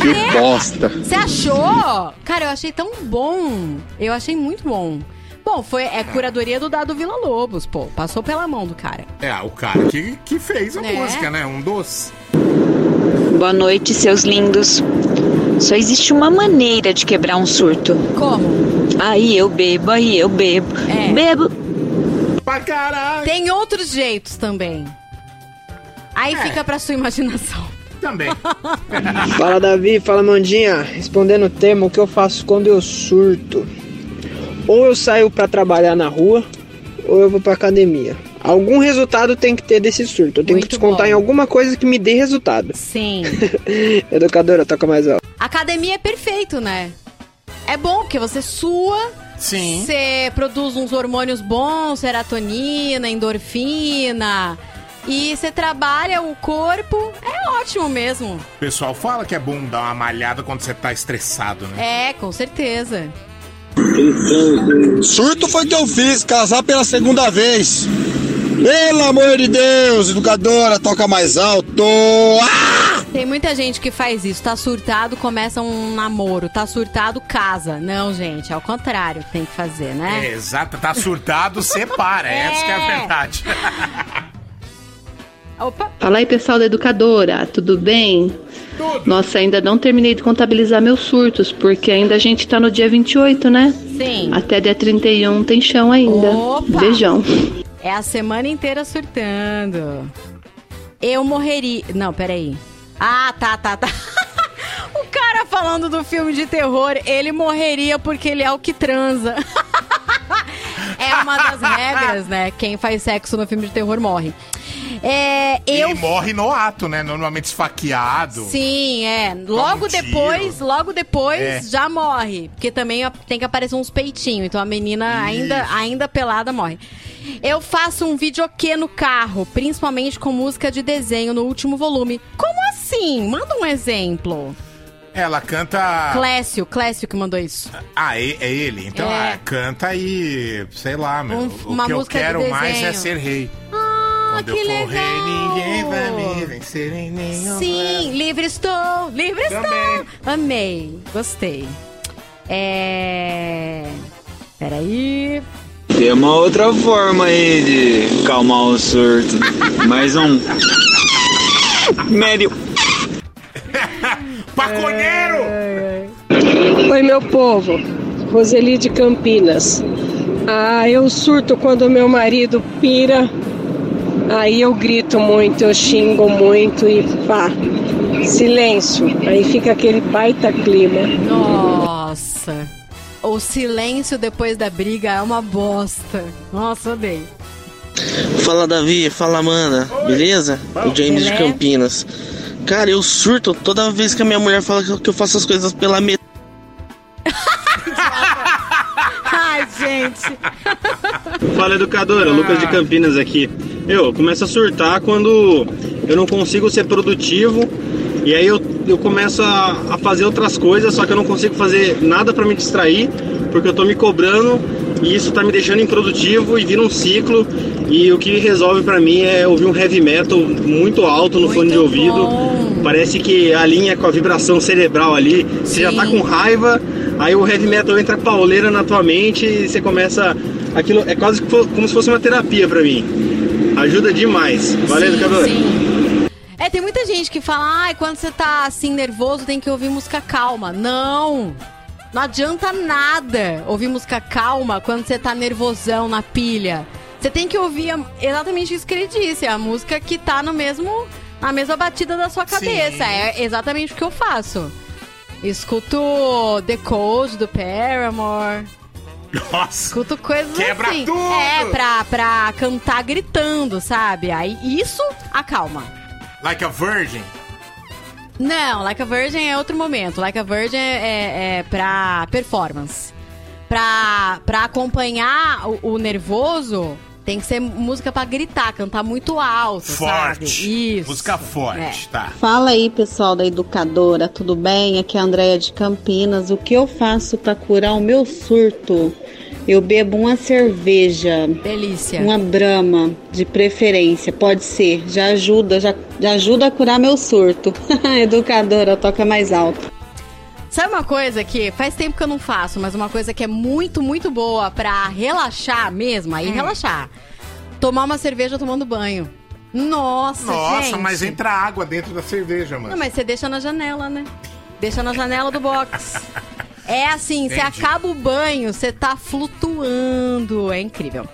Speaker 10: Que bosta.
Speaker 4: Você achou? Cara, eu achei tão bom. Eu achei muito bom. Bom, foi é curadoria do Dado Vila Lobos, pô. Passou pela mão do cara.
Speaker 3: É, o cara que, que fez a
Speaker 4: É.
Speaker 3: música, né? Um doce.
Speaker 13: Boa noite, seus lindos. Só existe uma maneira de quebrar um surto.
Speaker 4: Como?
Speaker 13: Aí eu bebo, aí eu bebo.
Speaker 4: É.
Speaker 13: Bebo.
Speaker 3: Pra caralho.
Speaker 4: Tem outros jeitos também. Aí
Speaker 3: É.
Speaker 4: fica pra sua imaginação.
Speaker 3: Também.
Speaker 14: Fala Davi, fala Mandinha. Respondendo o tema, o que eu faço quando eu surto? Ou eu saio pra trabalhar na rua, ou eu vou pra academia. Algum resultado tem que ter desse surto. Eu tenho
Speaker 4: Muito
Speaker 14: que descontar
Speaker 4: bom.
Speaker 14: em alguma coisa que me dê resultado.
Speaker 4: Sim.
Speaker 14: Educadora, toca mais alto.
Speaker 4: Academia é perfeito, né? É bom, porque você sua,
Speaker 3: Sim.
Speaker 4: você produz uns hormônios bons, serotonina, endorfina. E você trabalha o corpo, é ótimo mesmo.
Speaker 3: O pessoal fala que é bom dar uma malhada quando você tá estressado, né?
Speaker 4: É, com certeza.
Speaker 15: Surto foi que eu fiz, casar pela segunda vez. Pelo amor de Deus, educadora, toca mais alto. Ah!
Speaker 4: Tem muita gente que faz isso. Tá surtado, começa um namoro. Tá surtado, casa. Não, gente, é o contrário que tem que fazer, né?
Speaker 3: É, exato, tá surtado, separa. Essa que é a
Speaker 4: É.
Speaker 3: verdade.
Speaker 4: Opa!
Speaker 16: Fala aí, pessoal da educadora, tudo bem?
Speaker 3: Tudo.
Speaker 16: Nossa, ainda não terminei de contabilizar meus surtos, porque ainda a gente tá no dia 28, né?
Speaker 4: Sim.
Speaker 16: Até dia 31 tem chão ainda.
Speaker 4: Opa!
Speaker 16: Beijão.
Speaker 4: É a semana inteira surtando. Eu morreria. Não, peraí. Ah, tá, tá, tá. o cara falando do filme de terror, ele morreria porque ele é o que transa. é uma das regras, né? Quem faz sexo no filme de terror morre. É, eu
Speaker 3: E morre no ato, né? Normalmente esfaqueado.
Speaker 4: Sim, é. Logo
Speaker 3: um tiro.
Speaker 4: depois, logo depois
Speaker 3: É.
Speaker 4: já morre. Porque também tem que aparecer uns peitinhos. Então a menina ainda, ainda pelada morre. Eu faço um videokê no carro, principalmente com música de desenho no último volume. Como assim? Manda um exemplo.
Speaker 3: Ela canta.
Speaker 4: Clécio, Clécio que mandou isso.
Speaker 3: Ah, é, é ele. Então,
Speaker 4: É.
Speaker 3: ah, canta e. Sei lá, meu.
Speaker 4: Um-
Speaker 3: o que eu quero mais é ser rei.
Speaker 4: Ah,
Speaker 3: Quando eu
Speaker 4: que
Speaker 3: for
Speaker 4: legal.
Speaker 3: rei, ninguém vai me vencer em nenhum.
Speaker 4: Sim, livre estou, livre estou. Amei, gostei. É. Peraí.
Speaker 10: Tem uma outra forma aí de calmar o surto. Mais um. Médio.
Speaker 3: Paconheiro!
Speaker 17: Oi, meu povo. Roseli de Campinas. Ah, eu surto quando meu marido pira. Aí eu grito muito, eu xingo muito e pá. Silêncio. Aí fica aquele baita clima.
Speaker 4: Nossa. O silêncio depois da briga é uma bosta. Nossa, odeio.
Speaker 18: Fala Davi, fala Amanda, beleza? O James de
Speaker 4: Beleza.
Speaker 18: Campinas. Cara, eu surto toda vez que a minha mulher fala que eu- que eu faço as coisas pela metade.
Speaker 4: Gente.
Speaker 19: Fala educadora, Lucas de Campinas aqui. Eu começo a surtar quando eu não consigo ser produtivo e aí eu, eu começo a, a fazer outras coisas, só que eu não consigo fazer nada pra me distrair porque eu tô me cobrando e isso tá me deixando improdutivo e vira um ciclo. E o que resolve pra mim é ouvir um heavy metal muito alto no fone de ouvido. Parece que alinha com a vibração cerebral ali. Você já tá com raiva, aí o heavy metal entra pauleira na tua mente e você começa. Aquilo é quase como se fosse uma terapia pra mim. Ajuda demais. Valeu,
Speaker 4: Sim,
Speaker 19: educador.
Speaker 4: sim. É, tem muita gente que fala, ai, quando você tá assim nervoso, tem que ouvir música calma. Não! Não adianta nada ouvir música calma quando você tá nervosão na pilha. Você tem que ouvir a- exatamente isso que ele disse, a música que tá no mesmo. na mesma batida da sua cabeça. É exatamente o que eu faço. Escuto The Code do Paramore.
Speaker 3: Nossa!
Speaker 4: Escuto coisas
Speaker 3: Quebra
Speaker 4: assim.
Speaker 3: tudo!
Speaker 4: É, pra, pra cantar gritando, sabe? Aí isso acalma.
Speaker 3: Like a Virgin.
Speaker 4: Não, Like a Virgin é outro momento. Like a Virgin é, é pra performance. Pra, pra acompanhar o, o nervoso, tem que ser música pra gritar, cantar muito alto,
Speaker 3: Forte.
Speaker 4: sabe? Isso.
Speaker 3: Música forte, tá.
Speaker 16: Fala aí, pessoal da educadora, tudo bem? Aqui é a Andréia de Campinas. O que eu faço para curar o meu surto? Eu bebo uma cerveja.
Speaker 4: Delícia.
Speaker 16: Uma brama, de preferência, pode ser. Já ajuda, já, já ajuda a curar meu surto. educadora, toca mais alto.
Speaker 4: Sabe uma coisa que faz tempo que eu não faço, mas uma coisa que é muito, muito boa pra relaxar mesmo, aí relaxar. Tomar uma cerveja tomando banho. Nossa,
Speaker 3: Nossa,
Speaker 4: gente.
Speaker 3: mas entra água dentro da cerveja, mano.
Speaker 4: Não, mas você deixa na janela, né? Deixa na janela do box. É assim, você
Speaker 3: Entendi.
Speaker 4: acaba o banho, você tá flutuando. É incrível.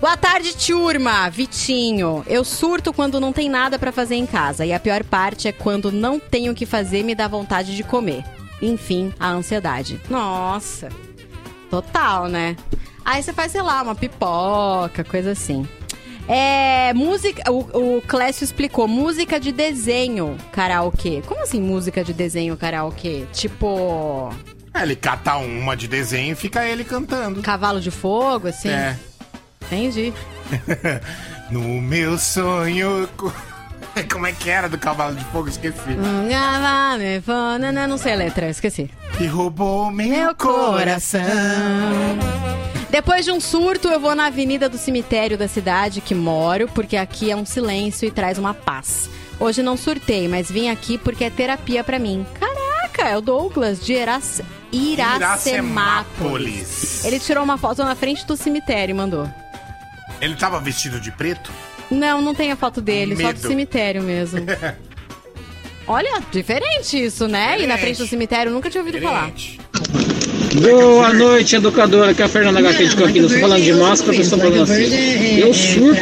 Speaker 4: Boa tarde, turma. Vitinho. Eu surto quando não tem nada pra fazer em casa. E a pior parte é quando não tenho o que fazer me dá vontade de comer. Enfim, a ansiedade. Nossa. Total, né? Aí você faz, sei lá, uma pipoca, coisa assim. É, música, o, o Clécio explicou, música de desenho karaokê. Como assim música de desenho karaokê? Tipo,
Speaker 3: É, ele cata uma de desenho e fica ele cantando.
Speaker 4: cavalo de fogo, assim?
Speaker 3: É.
Speaker 4: Entendi.
Speaker 3: No meu sonho. Co- Como é que era do cavalo de fogo? Esqueci.
Speaker 4: Cavalo de fogo, não, não, sei a letra, esqueci.
Speaker 3: Que roubou meu,
Speaker 4: Meu
Speaker 3: coração.
Speaker 4: Depois de um surto, eu vou na avenida do cemitério da cidade que moro, porque aqui é um silêncio e traz uma paz. Hoje não surtei, mas vim aqui porque é terapia pra mim. Caraca, é o Douglas de Irac... Iracemápolis. Ele tirou uma foto na frente do cemitério e mandou.
Speaker 3: Ele tava vestido de preto?
Speaker 4: Não, não tem a foto dele, só do
Speaker 3: Medo.
Speaker 4: cemitério mesmo. Olha, diferente isso, né? E na frente do cemitério, eu nunca tinha ouvido falar.
Speaker 11: Boa noite, educadora. Aqui é a Fernanda HT de Campinas. Tô falando de máscara, eu estou falando assim. Eu surto.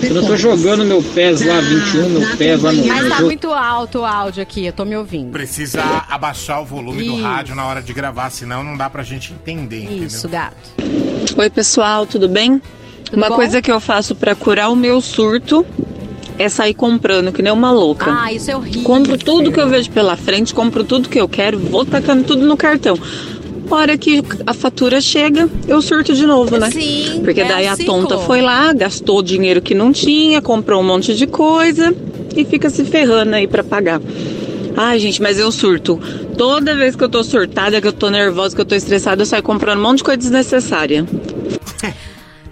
Speaker 11: Quando eu tô jogando meu PES lá, 21, meu PES lá no
Speaker 4: Mas tá muito alto o áudio aqui, eu tô me ouvindo.
Speaker 3: Precisa abaixar o volume do
Speaker 4: Isso.
Speaker 3: rádio na hora de gravar, senão não dá pra gente entender,
Speaker 4: Isso,
Speaker 3: entendeu?
Speaker 4: gato.
Speaker 13: Oi, pessoal, tudo bem? Uma
Speaker 4: bom?
Speaker 13: coisa que eu faço pra curar o meu surto é sair comprando, que nem uma louca.
Speaker 4: Ah, isso é horrível.
Speaker 13: Compro tudo que eu vejo pela frente, compro tudo que eu quero, vou tacando tudo no cartão. Hora que a fatura chega, eu surto de novo, né?
Speaker 4: Sim,
Speaker 13: Porque
Speaker 4: é
Speaker 13: daí
Speaker 4: um
Speaker 13: a tonta foi lá, gastou o dinheiro que não tinha, comprou um monte de coisa e fica se ferrando aí pra pagar. Ai, gente, mas eu surto. Toda vez que eu tô surtada, que eu tô nervosa, que eu tô estressada, eu saio comprando um monte de coisa desnecessária.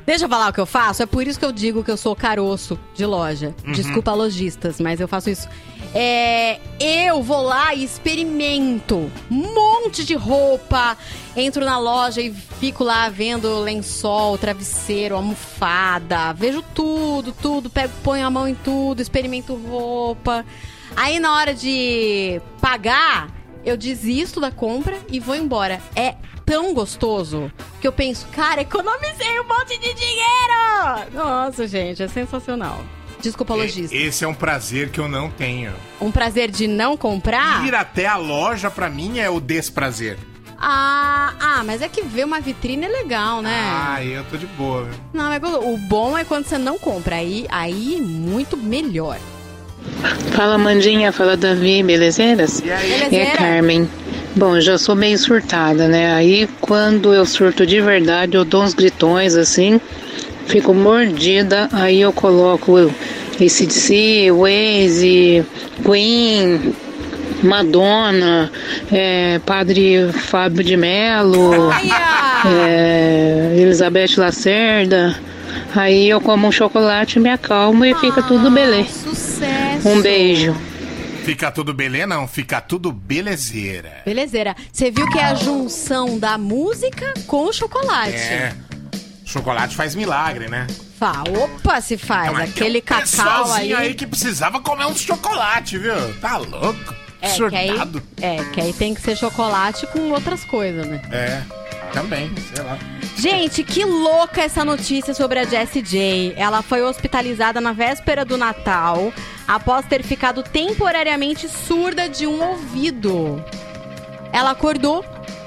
Speaker 4: Deixa eu falar o que eu faço. É por isso que eu digo que eu sou caroço de loja.
Speaker 13: Uhum.
Speaker 4: Desculpa, lojistas, mas eu faço isso. É, eu vou lá e experimento um monte de roupa. Entro na loja e fico lá vendo lençol, travesseiro, almofada. Vejo tudo, tudo. Pego, ponho a mão em tudo, experimento roupa. Aí na hora de pagar, eu desisto da compra e vou embora. É tão gostoso que eu penso, cara, economizei um monte de dinheiro! Nossa, gente, é sensacional. Desculpa, lojista.
Speaker 3: Esse é um prazer que eu não tenho.
Speaker 4: Um prazer de não comprar?
Speaker 3: Ir até a loja, pra mim, é o desprazer.
Speaker 4: Ah, ah, mas é que ver uma vitrine é legal, né?
Speaker 3: Ah, eu tô de boa?
Speaker 4: Não, é gostoso. O bom é quando você não compra. Aí, aí muito melhor.
Speaker 20: Fala Mandinha, fala Davi, belezeiras?
Speaker 4: E aí?
Speaker 20: É. Carmen. Bom, eu já sou meio surtada, né? Aí quando eu surto de verdade, eu dou uns gritões assim, fico mordida, aí eu coloco esse DC, Waze, Queen, Madonna, é, Padre Fábio de Mello, é, Elizabeth Lacerda. Aí eu como um chocolate, me acalmo e fica tudo beleza.
Speaker 4: Sucesso!
Speaker 20: Um beijo.
Speaker 3: Fica tudo beleza? Não, fica tudo belezeira.
Speaker 4: Belezeira. Você viu que é a junção da música com o chocolate.
Speaker 3: É. Chocolate faz milagre, né?
Speaker 4: Fá, opa, se faz. Aquele cacau aí.
Speaker 3: Aí que precisava comer uns chocolate, viu? Tá louco?
Speaker 4: É que, aí, é, que aí tem que ser chocolate com outras coisas, né?
Speaker 3: É, também, sei lá.
Speaker 4: Gente, que louca essa notícia sobre a Jessie J. Ela foi hospitalizada na véspera do Natal após ter ficado temporariamente surda de um ouvido. Ela acordou,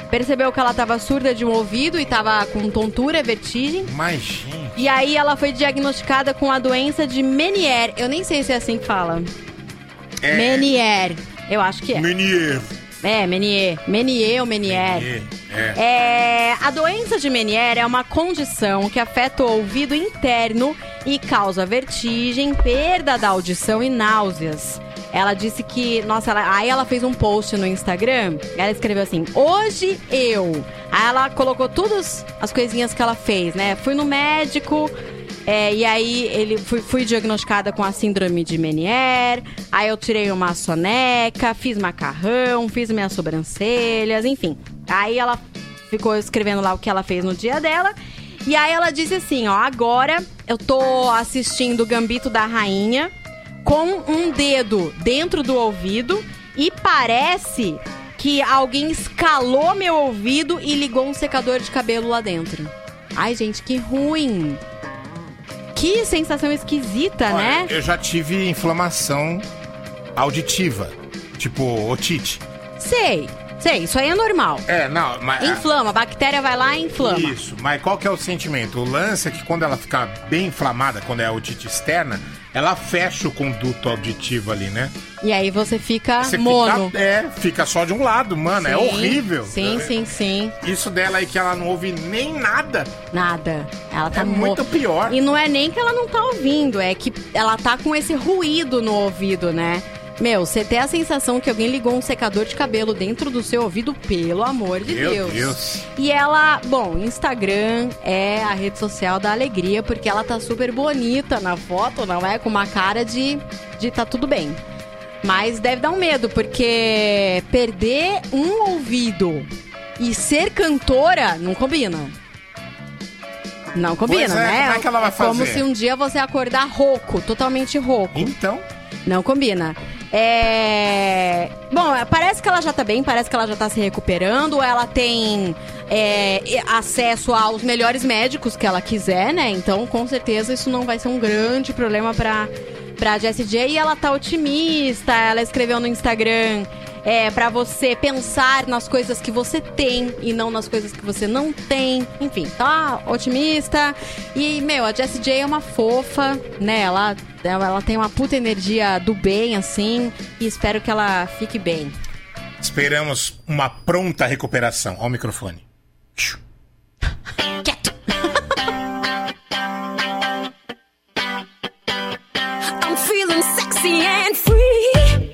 Speaker 4: percebeu que ela estava surda de um ouvido e estava com tontura, vertigem.
Speaker 3: Mas, gente.
Speaker 4: E aí ela foi diagnosticada com a doença de Menier. Eu nem sei se é assim que fala.
Speaker 3: É.
Speaker 4: Menier. Eu acho que é.
Speaker 3: Menier.
Speaker 4: É, Menier. Menier ou Menier.
Speaker 3: É.
Speaker 4: É, a doença de Menier é uma condição que afeta o ouvido interno e causa vertigem, perda da audição e náuseas. Ela disse que, nossa, ela- aí ela fez um post no Instagram. Ela escreveu assim: Hoje eu. Aí ela colocou todas as coisinhas que ela fez, né? Fui no médico. É, e aí ele fui, fui diagnosticada com a síndrome de Menier. Aí eu tirei uma soneca, fiz macarrão, fiz minhas sobrancelhas, enfim. Aí ela ficou escrevendo lá o que ela fez no dia dela. E aí ela disse assim, ó, agora eu tô assistindo o Gambito da Rainha com um dedo dentro do ouvido e parece que alguém escalou meu ouvido e ligou um secador de cabelo lá dentro. Ai, gente, que ruim. Que sensação esquisita,
Speaker 3: Olha,
Speaker 4: né?
Speaker 3: Eu já tive inflamação auditiva, tipo otite.
Speaker 4: Sei. Sei, isso aí é normal.
Speaker 3: É, não, mas.
Speaker 4: Inflama, a bactéria vai lá e inflama.
Speaker 3: Isso, mas qual que é o sentimento? O lance é que quando ela fica bem inflamada, quando é a otite externa, ela fecha o conduto auditivo ali, né?
Speaker 4: E aí você fica
Speaker 3: Você
Speaker 4: mono.
Speaker 3: Fica, é, fica só de um lado, mano. é
Speaker 4: Sim,
Speaker 3: horrível.
Speaker 4: Sim, sim, sim.
Speaker 3: Isso dela aí que ela não ouve nem nada.
Speaker 4: Nada. Ela tá
Speaker 3: É muito pior.
Speaker 4: E não é nem que ela não tá ouvindo, é que ela tá com esse ruído no ouvido, né? Meu, você tem a sensação que alguém ligou um secador de cabelo dentro do seu ouvido, pelo amor de
Speaker 3: Meu
Speaker 4: Deus.
Speaker 3: Deus.
Speaker 4: E ela, bom, Instagram é a rede social da alegria, porque ela tá super bonita na foto, não é? Com uma cara de, de tá tudo bem. Mas deve dar um medo, porque perder um ouvido e ser cantora não combina. Não combina,
Speaker 3: é,
Speaker 4: né?
Speaker 3: como é que ela vai
Speaker 4: como
Speaker 3: fazer?
Speaker 4: se um dia você acordar rouco, totalmente rouco.
Speaker 3: Então?
Speaker 4: Não combina. É... Bom, parece que ela já tá bem, parece que ela já tá se recuperando. Ela tem é, acesso aos melhores médicos que ela quiser, né? Então, com certeza, isso não vai ser um grande problema pra, pra Jessie J. E ela tá otimista. Ela escreveu no Instagram é, para você pensar nas coisas que você tem e não nas coisas que você não tem. Enfim, tá otimista. E, meu, a Jessie J é uma fofa, né? Ela, ela, ela tem uma puta energia do bem, assim. E espero que ela fique bem.
Speaker 3: Esperamos uma pronta recuperação. Ao microfone.
Speaker 12: sexy and free.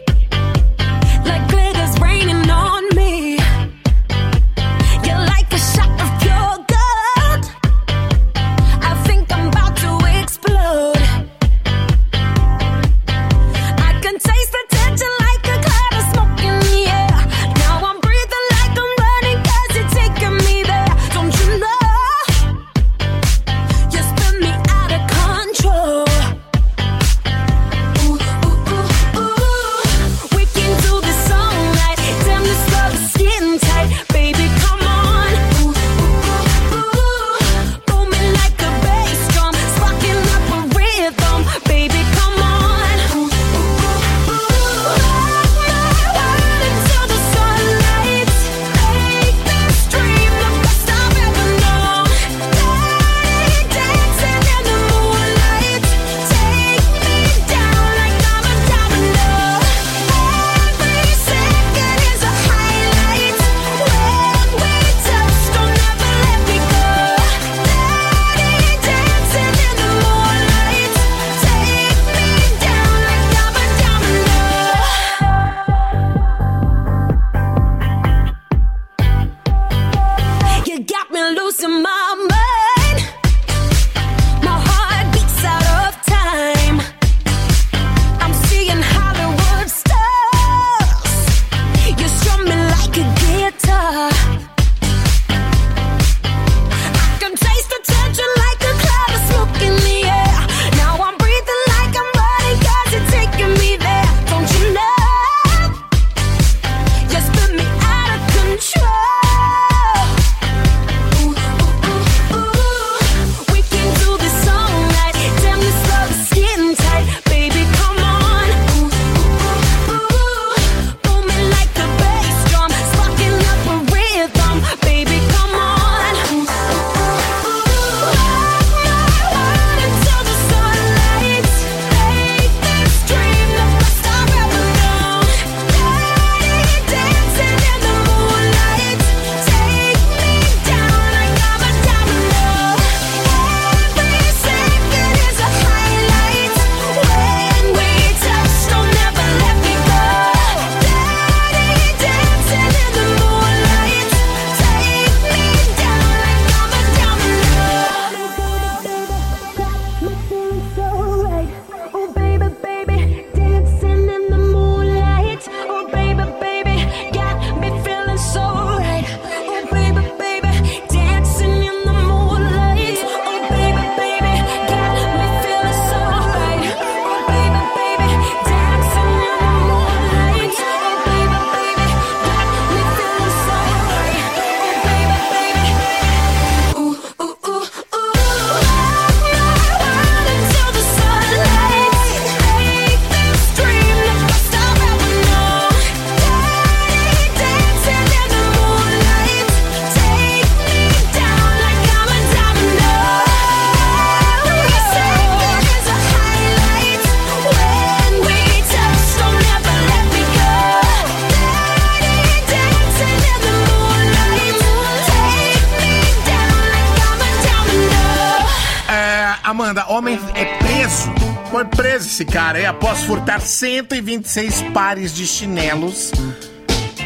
Speaker 3: Esse cara aí após furtar 126 pares de chinelos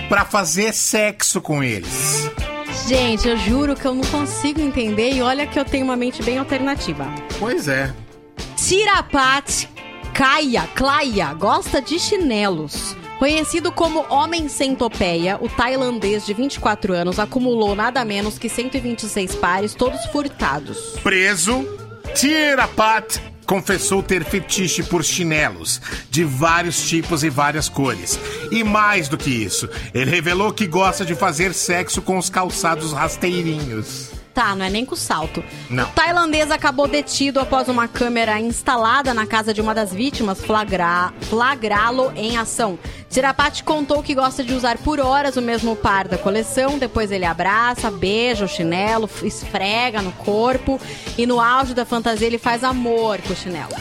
Speaker 3: pra fazer sexo com eles.
Speaker 4: Gente, eu juro que eu não consigo entender e olha que eu tenho uma mente bem alternativa.
Speaker 3: Pois é.
Speaker 4: Tirapat Kaya, Klaya gosta de chinelos. Conhecido como Homem Centopeia, o tailandês de 24 anos acumulou nada menos que 126 pares, todos furtados.
Speaker 3: Preso, Tirapat confessou ter fetiche por chinelos de vários tipos e várias cores. E mais do que isso, ele revelou que gosta de fazer sexo com os calçados rasteirinhos.
Speaker 4: Tá, não é nem com salto.
Speaker 3: Não.
Speaker 4: O tailandês acabou detido após uma câmera instalada na casa de uma das vítimas flagrá-lo em ação. Tirapati contou que gosta de usar por horas o mesmo par da coleção, depois ele abraça, beija o chinelo, esfrega no corpo e no auge da fantasia ele faz amor com o chinelo.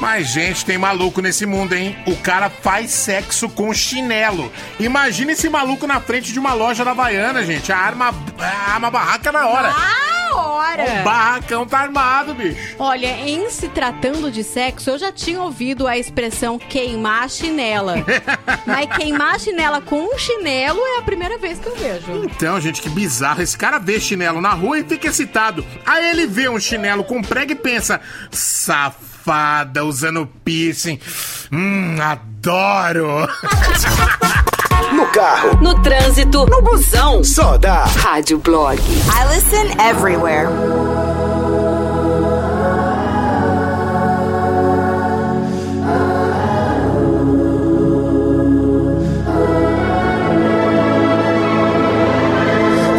Speaker 3: Mas, gente, tem maluco nesse mundo, hein? O cara faz sexo com chinelo. Imagina esse maluco na frente de uma loja da Havaiana, gente. A arma, a arma barraca na hora.
Speaker 4: Na hora!
Speaker 3: O barracão tá armado, bicho.
Speaker 4: Olha, em se tratando de sexo, eu já tinha ouvido a expressão queimar a chinela. Mas queimar a chinela com um chinelo é a primeira vez que eu vejo.
Speaker 3: Então, gente, que bizarro. Esse cara vê chinelo na rua e fica excitado. Aí ele vê um chinelo com prego e pensa: safada, usando piercing. Hum, adoro.
Speaker 7: No carro,
Speaker 2: No trânsito, no busão.
Speaker 7: só dá
Speaker 2: Rádio Blog. I listen everywhere.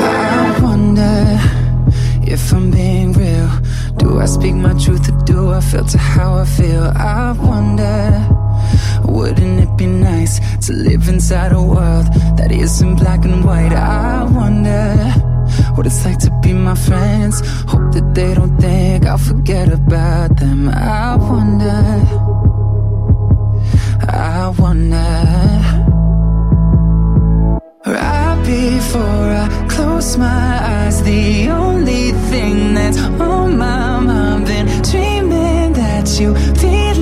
Speaker 21: I wonder if I'm being real. Do I speak my truth or do I filter how I feel? I wonder, wouldn't it be nice to live inside a world that isn't black and white? I wonder what it's like to be my friends. Hope that they don't think I'll forget about them. I wonder, I wonder. Right before I close my eyes, the only thing that's on my mind, been dreaming that you feel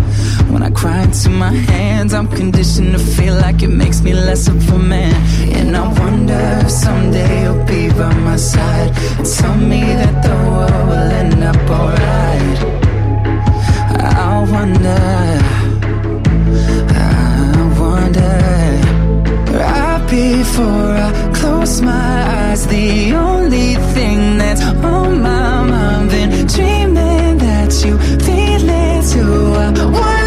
Speaker 21: when I cry into my hands, I'm conditioned to feel like it makes me less of a man. And I wonder if someday you'll be by my side tell me that the world will end up alright. I wonder. I wonder right before I close my eyes. The only thing that's on my mind, been dreaming that you feel it too. I wonder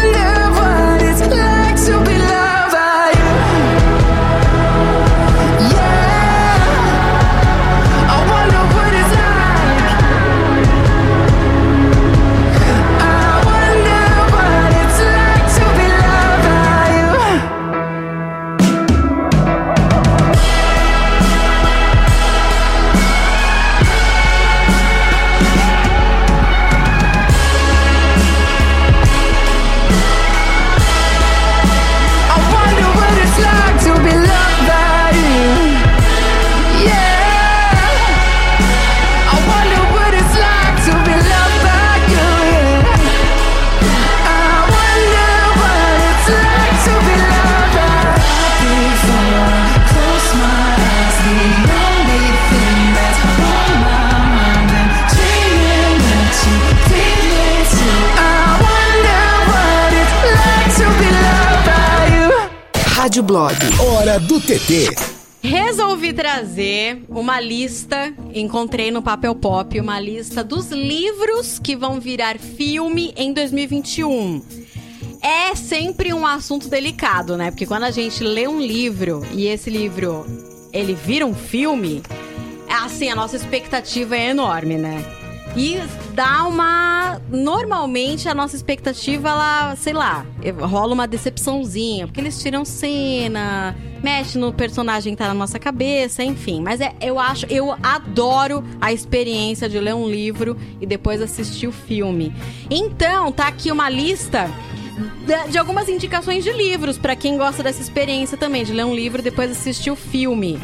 Speaker 7: Rádio Blog. Hora do TT.
Speaker 4: Resolvi trazer uma lista, encontrei no Papel Pop, uma lista dos livros que vão virar filme em 2021. É sempre um assunto delicado, né? Porque quando a gente lê um livro e esse livro ele vira um filme, assim, a nossa expectativa é enorme, né? E dá uma. Normalmente a nossa expectativa, ela, sei lá, rola uma decepçãozinha, porque eles tiram cena, mexe no personagem que tá na nossa cabeça, enfim. Mas é, eu acho, eu adoro a experiência de ler um livro e depois assistir o filme. Então, tá aqui uma lista de algumas indicações de livros pra quem gosta dessa experiência também, de ler um livro e depois assistir o filme.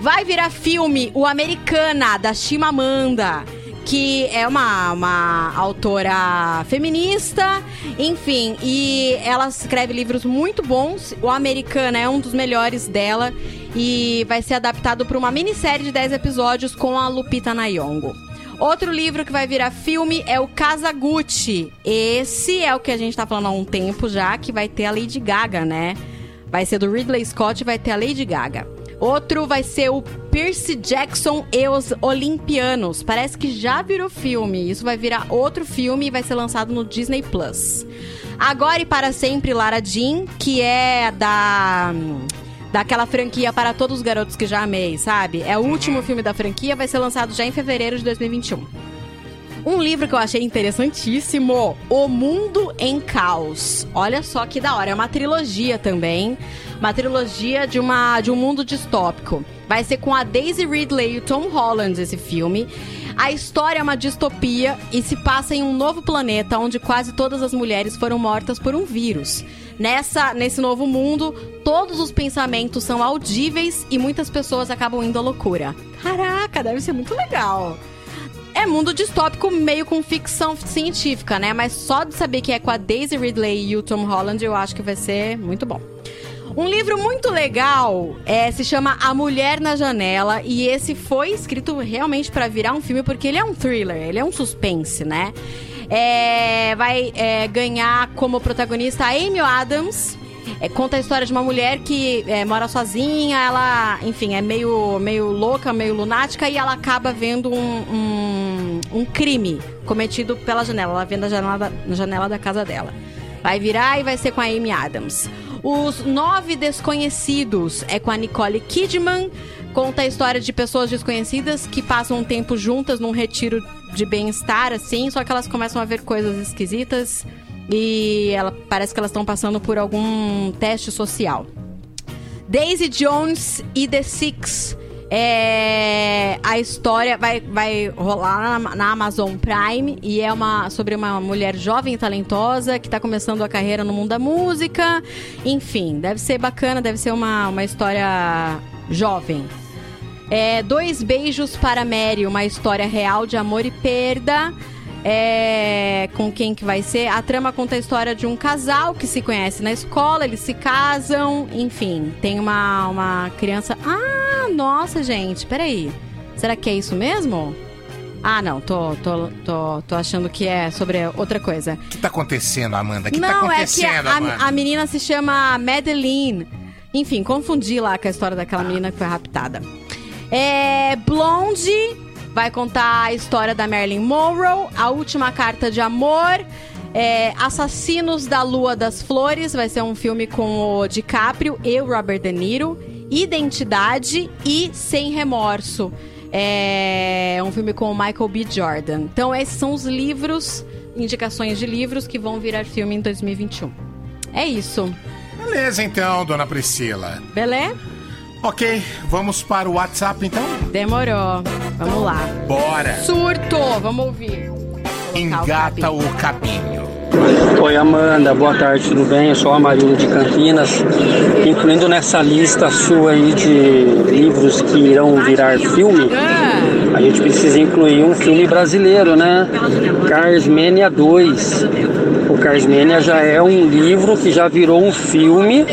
Speaker 4: Vai virar filme O Americana, da Chimamanda. Que é uma, uma autora feminista, enfim, e ela escreve livros muito bons. O Americana é um dos melhores dela e vai ser adaptado para uma minissérie de 10 episódios com a Lupita Nyong'o. Outro livro que vai virar filme é o Kazaguchi. Esse é o que a gente tá falando há um tempo já, que vai ter a Lady Gaga, né? Vai ser do Ridley Scott e vai ter a Lady Gaga. Outro vai ser o Percy Jackson e os Olimpianos. Parece que já virou filme. Isso vai virar outro filme e vai ser lançado no Disney Plus. Agora e para sempre, Lara Jean, que é da daquela franquia para todos os garotos que já amei, sabe? É o último filme da franquia, vai ser lançado já em fevereiro de 2021. Um livro que eu achei interessantíssimo, O Mundo em Caos. Olha só que da hora, é uma trilogia também, uma trilogia de uma de um mundo distópico. Vai ser com a Daisy Ridley e o Tom Holland esse filme. A história é uma distopia e se passa em um novo planeta onde quase todas as mulheres foram mortas por um vírus. Nessa, nesse novo mundo, todos os pensamentos são audíveis e muitas pessoas acabam indo à loucura. Caraca, deve ser muito legal. É mundo distópico meio com ficção científica, né? Mas só de saber que é com a Daisy Ridley e o Tom Holland, eu acho que vai ser muito bom. Um livro muito legal é, se chama A Mulher na Janela e esse foi escrito realmente pra virar um filme porque ele é um thriller, ele é um suspense, né? É, vai é, ganhar como protagonista a Amy Adams. É, conta a história de uma mulher que é, mora sozinha, ela, enfim, é meio, meio louca, meio lunática e ela acaba vendo um, um, um crime cometido pela janela. Ela vê na janela, da, na janela da casa dela. Vai virar e vai ser com a Amy Adams. Os Nove Desconhecidos é com a Nicole Kidman. Conta a história de pessoas desconhecidas que passam um tempo juntas num retiro de bem-estar, assim, só que elas começam a ver coisas esquisitas e ela, parece que elas estão passando por algum teste social. Daisy Jones e The Six. É, a história vai, vai rolar na, na Amazon Prime e é uma sobre uma mulher jovem e talentosa que está começando a carreira no mundo da música. Enfim, deve ser bacana, deve ser uma, uma história jovem. É, Dois Beijos para Mary, uma história real de amor e perda. É, com quem que vai ser? A trama conta a história de um casal que se conhece na escola, eles se casam, enfim, tem uma, uma criança. Ah, nossa, gente, peraí. Será que é isso mesmo? Ah, não, tô, tô, tô, tô achando que é sobre outra coisa.
Speaker 3: O que tá acontecendo, Amanda? O que tá
Speaker 4: Não, é que
Speaker 3: acontecendo, Amanda?
Speaker 4: a, a menina se chama Madeline. Enfim, confundi lá com a história daquela menina que foi raptada. É, Blonde vai contar a história da Marilyn Monroe, a última carta de amor. É, Assassinos da Lua das Flores vai ser um filme com o DiCaprio e o Robert De Niro. Identidade e Sem Remorso. É um filme com o Michael B. Jordan. Então, esses são os livros, indicações de livros que vão virar filme em 2021. É isso.
Speaker 3: Beleza, então, dona Priscila.
Speaker 4: Beleza?
Speaker 3: Ok, vamos para o WhatsApp, então?
Speaker 4: Demorou. Vamos lá.
Speaker 3: Bora.
Speaker 4: Surto! Vamos ouvir.
Speaker 3: Engata o cabinho.
Speaker 11: Oi Amanda, boa tarde, tudo bem? Eu sou a Amarildo de Campinas. Incluindo nessa lista sua aí de livros que irão virar filme, a gente precisa incluir um filme brasileiro, né? Carsmania 2. O Carsmania já é um livro que já virou um filme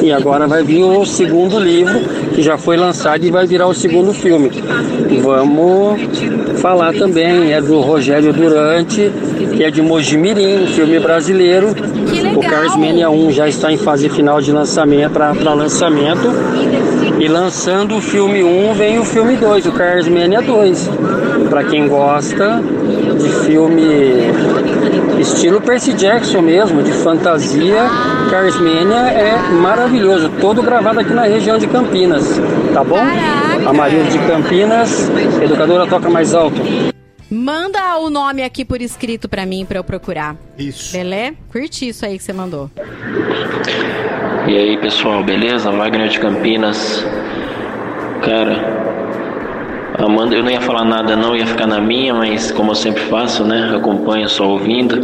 Speaker 11: e agora vai vir o segundo livro que já foi lançado e vai virar o segundo filme. Vamos falar também, é do Rogério Durante, que é de Mojimirim, filme brasileiro. O Carsmania 1 já está em fase final de lançamento para lançamento. E lançando o filme 1 vem o filme 2, o Carsmania 2. Para quem gosta de filme estilo Percy Jackson mesmo, de fantasia, Carsmania é maravilhoso, todo gravado aqui na região de Campinas, tá bom? Amarildo de Campinas, educadora toca mais alto.
Speaker 4: Manda o nome aqui por escrito pra mim, pra eu procurar.
Speaker 3: Isso.
Speaker 4: Beleza? Curti isso aí que você mandou.
Speaker 11: E aí pessoal, beleza? Wagner de Campinas. Cara, Amanda, eu não ia falar nada não, ia ficar na minha, mas como eu sempre faço, né? Acompanho só ouvindo.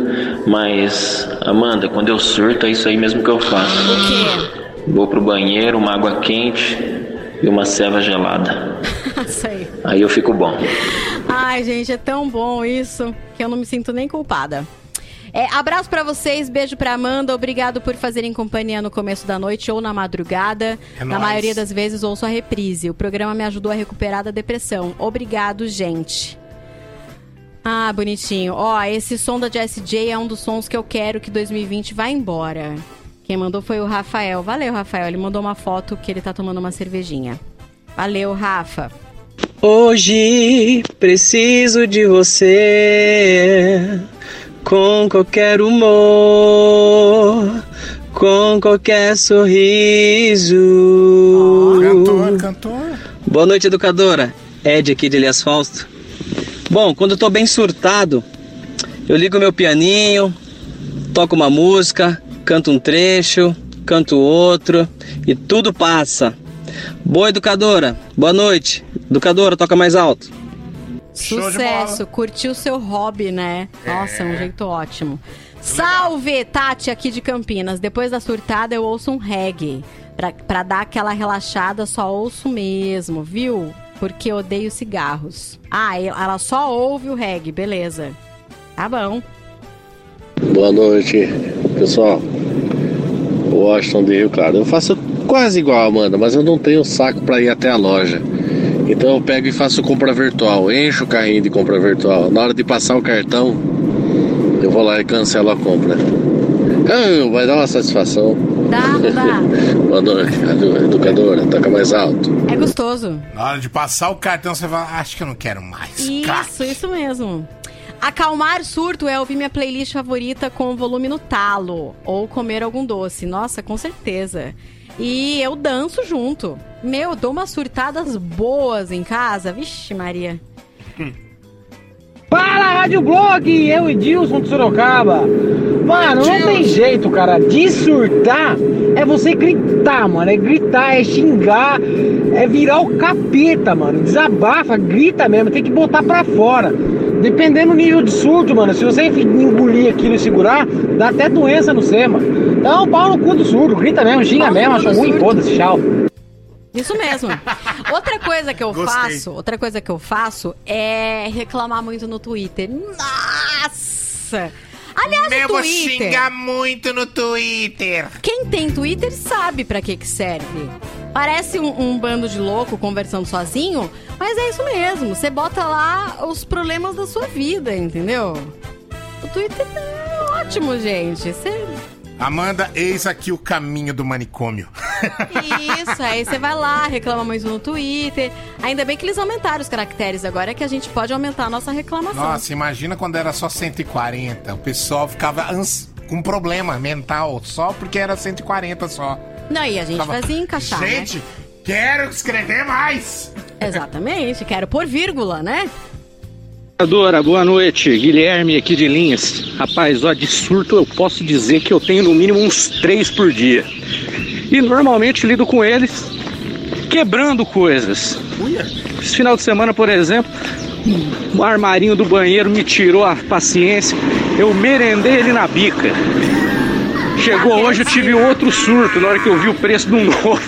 Speaker 11: Mas, Amanda, quando eu surto, é isso aí mesmo que eu faço.
Speaker 4: O quê?
Speaker 11: Vou pro banheiro, uma água quente e uma ceva gelada.
Speaker 4: isso aí.
Speaker 11: Aí eu fico bom.
Speaker 4: Ai, gente, é tão bom isso que eu não me sinto nem culpada. É, abraço pra vocês, beijo pra Amanda, obrigado por fazerem companhia no começo da noite ou na madrugada.
Speaker 3: É
Speaker 4: na
Speaker 3: nóis.
Speaker 4: maioria das vezes ouço a reprise. O programa me ajudou a recuperar da depressão. Obrigado, gente. Ah, bonitinho. Ó, esse som da Jessie J é um dos sons que eu quero que 2020 vá embora. Quem mandou foi o Rafael. Valeu, Rafael. Ele mandou uma foto que ele tá tomando uma cervejinha. Valeu, Rafa.
Speaker 14: Hoje preciso de você com qualquer humor, com qualquer sorriso.
Speaker 3: Cantor, cantor.
Speaker 14: Boa noite, educadora. Ed aqui de Elias Fausto. Bom, quando eu tô bem surtado, eu ligo meu pianinho, toco uma música, canto um trecho, canto outro e tudo passa. Boa educadora, boa noite. Educadora, toca mais alto.
Speaker 4: Sucesso, curtiu seu hobby, né? Nossa, é um jeito ótimo. Salve, Tati, aqui de Campinas. Depois da surtada, eu ouço um reggae. Pra, pra dar aquela relaxada, só ouço mesmo, viu? Porque odeio cigarros. Ah, ela só ouve o reggae, beleza. Tá bom.
Speaker 22: Boa noite, pessoal. Washington de Rio Claro. Eu faço quase igual a Amanda, mas eu não tenho saco para ir até a loja. Então eu pego e faço compra virtual, encho o carrinho de compra virtual. Na hora de passar o cartão, eu vou lá e cancelo a compra. Ah, vai dar uma satisfação.
Speaker 4: Dá, não dá.
Speaker 22: Boa noite, educadora, toca mais alto.
Speaker 4: É gostoso.
Speaker 3: Na hora de passar o cartão, você vai. Acho que eu não quero mais.
Speaker 4: Isso, isso mesmo. Acalmar surto é ouvir minha playlist favorita com o volume no talo. Ou comer algum doce. Nossa, com certeza. E eu danço junto. Meu, eu dou umas surtadas boas em casa. Vixe, Maria.
Speaker 23: Fala, Rádio Blog! Eu e Dilson de Sorocaba. Mano, não tem jeito, cara. De surtar é você gritar, mano. É gritar, é xingar, é virar o capeta, mano. Desabafa, grita mesmo. Tem que botar pra fora. Dependendo do nível de surto, mano. Se você engolir aquilo e segurar, dá até doença no você, mano. Então, pau no cu do surdo. Grita mesmo, xinga
Speaker 4: Pau
Speaker 23: mesmo, acha ruim, foda-se, tchau.
Speaker 4: Isso mesmo. outra coisa que eu
Speaker 23: Gostei.
Speaker 4: faço, outra coisa que eu faço é reclamar muito no Twitter. Nossa! Aliás,
Speaker 3: Eu
Speaker 4: o
Speaker 3: vou
Speaker 4: Twitter.
Speaker 3: xingar muito no Twitter.
Speaker 4: Quem tem Twitter sabe pra que que serve. Parece um, um bando de louco conversando sozinho, mas é isso mesmo. Você bota lá os problemas da sua vida, entendeu? O Twitter é ótimo, gente. Você
Speaker 3: Amanda, eis aqui o caminho do manicômio.
Speaker 4: Isso, aí você vai lá, reclama muito no Twitter. Ainda bem que eles aumentaram os caracteres agora, que a gente pode aumentar a nossa reclamação.
Speaker 3: Nossa, imagina quando era só 140. O pessoal ficava ans- com problema mental só porque era 140 só.
Speaker 4: Não, e a gente
Speaker 3: Tava-
Speaker 4: fazia encaixar,
Speaker 3: Gente,
Speaker 4: né?
Speaker 3: quero escrever mais!
Speaker 4: Exatamente, quero por vírgula, né?
Speaker 24: Adora, boa noite. Guilherme aqui de Linhas. Rapaz, ó, de surto eu posso dizer que eu tenho no mínimo uns três por dia. E normalmente lido com eles quebrando coisas. Esse final de semana, por exemplo, o armarinho do banheiro me tirou a paciência. Eu merendei ele na bica. Chegou hoje, eu tive outro surto na hora que eu vi o preço do novo.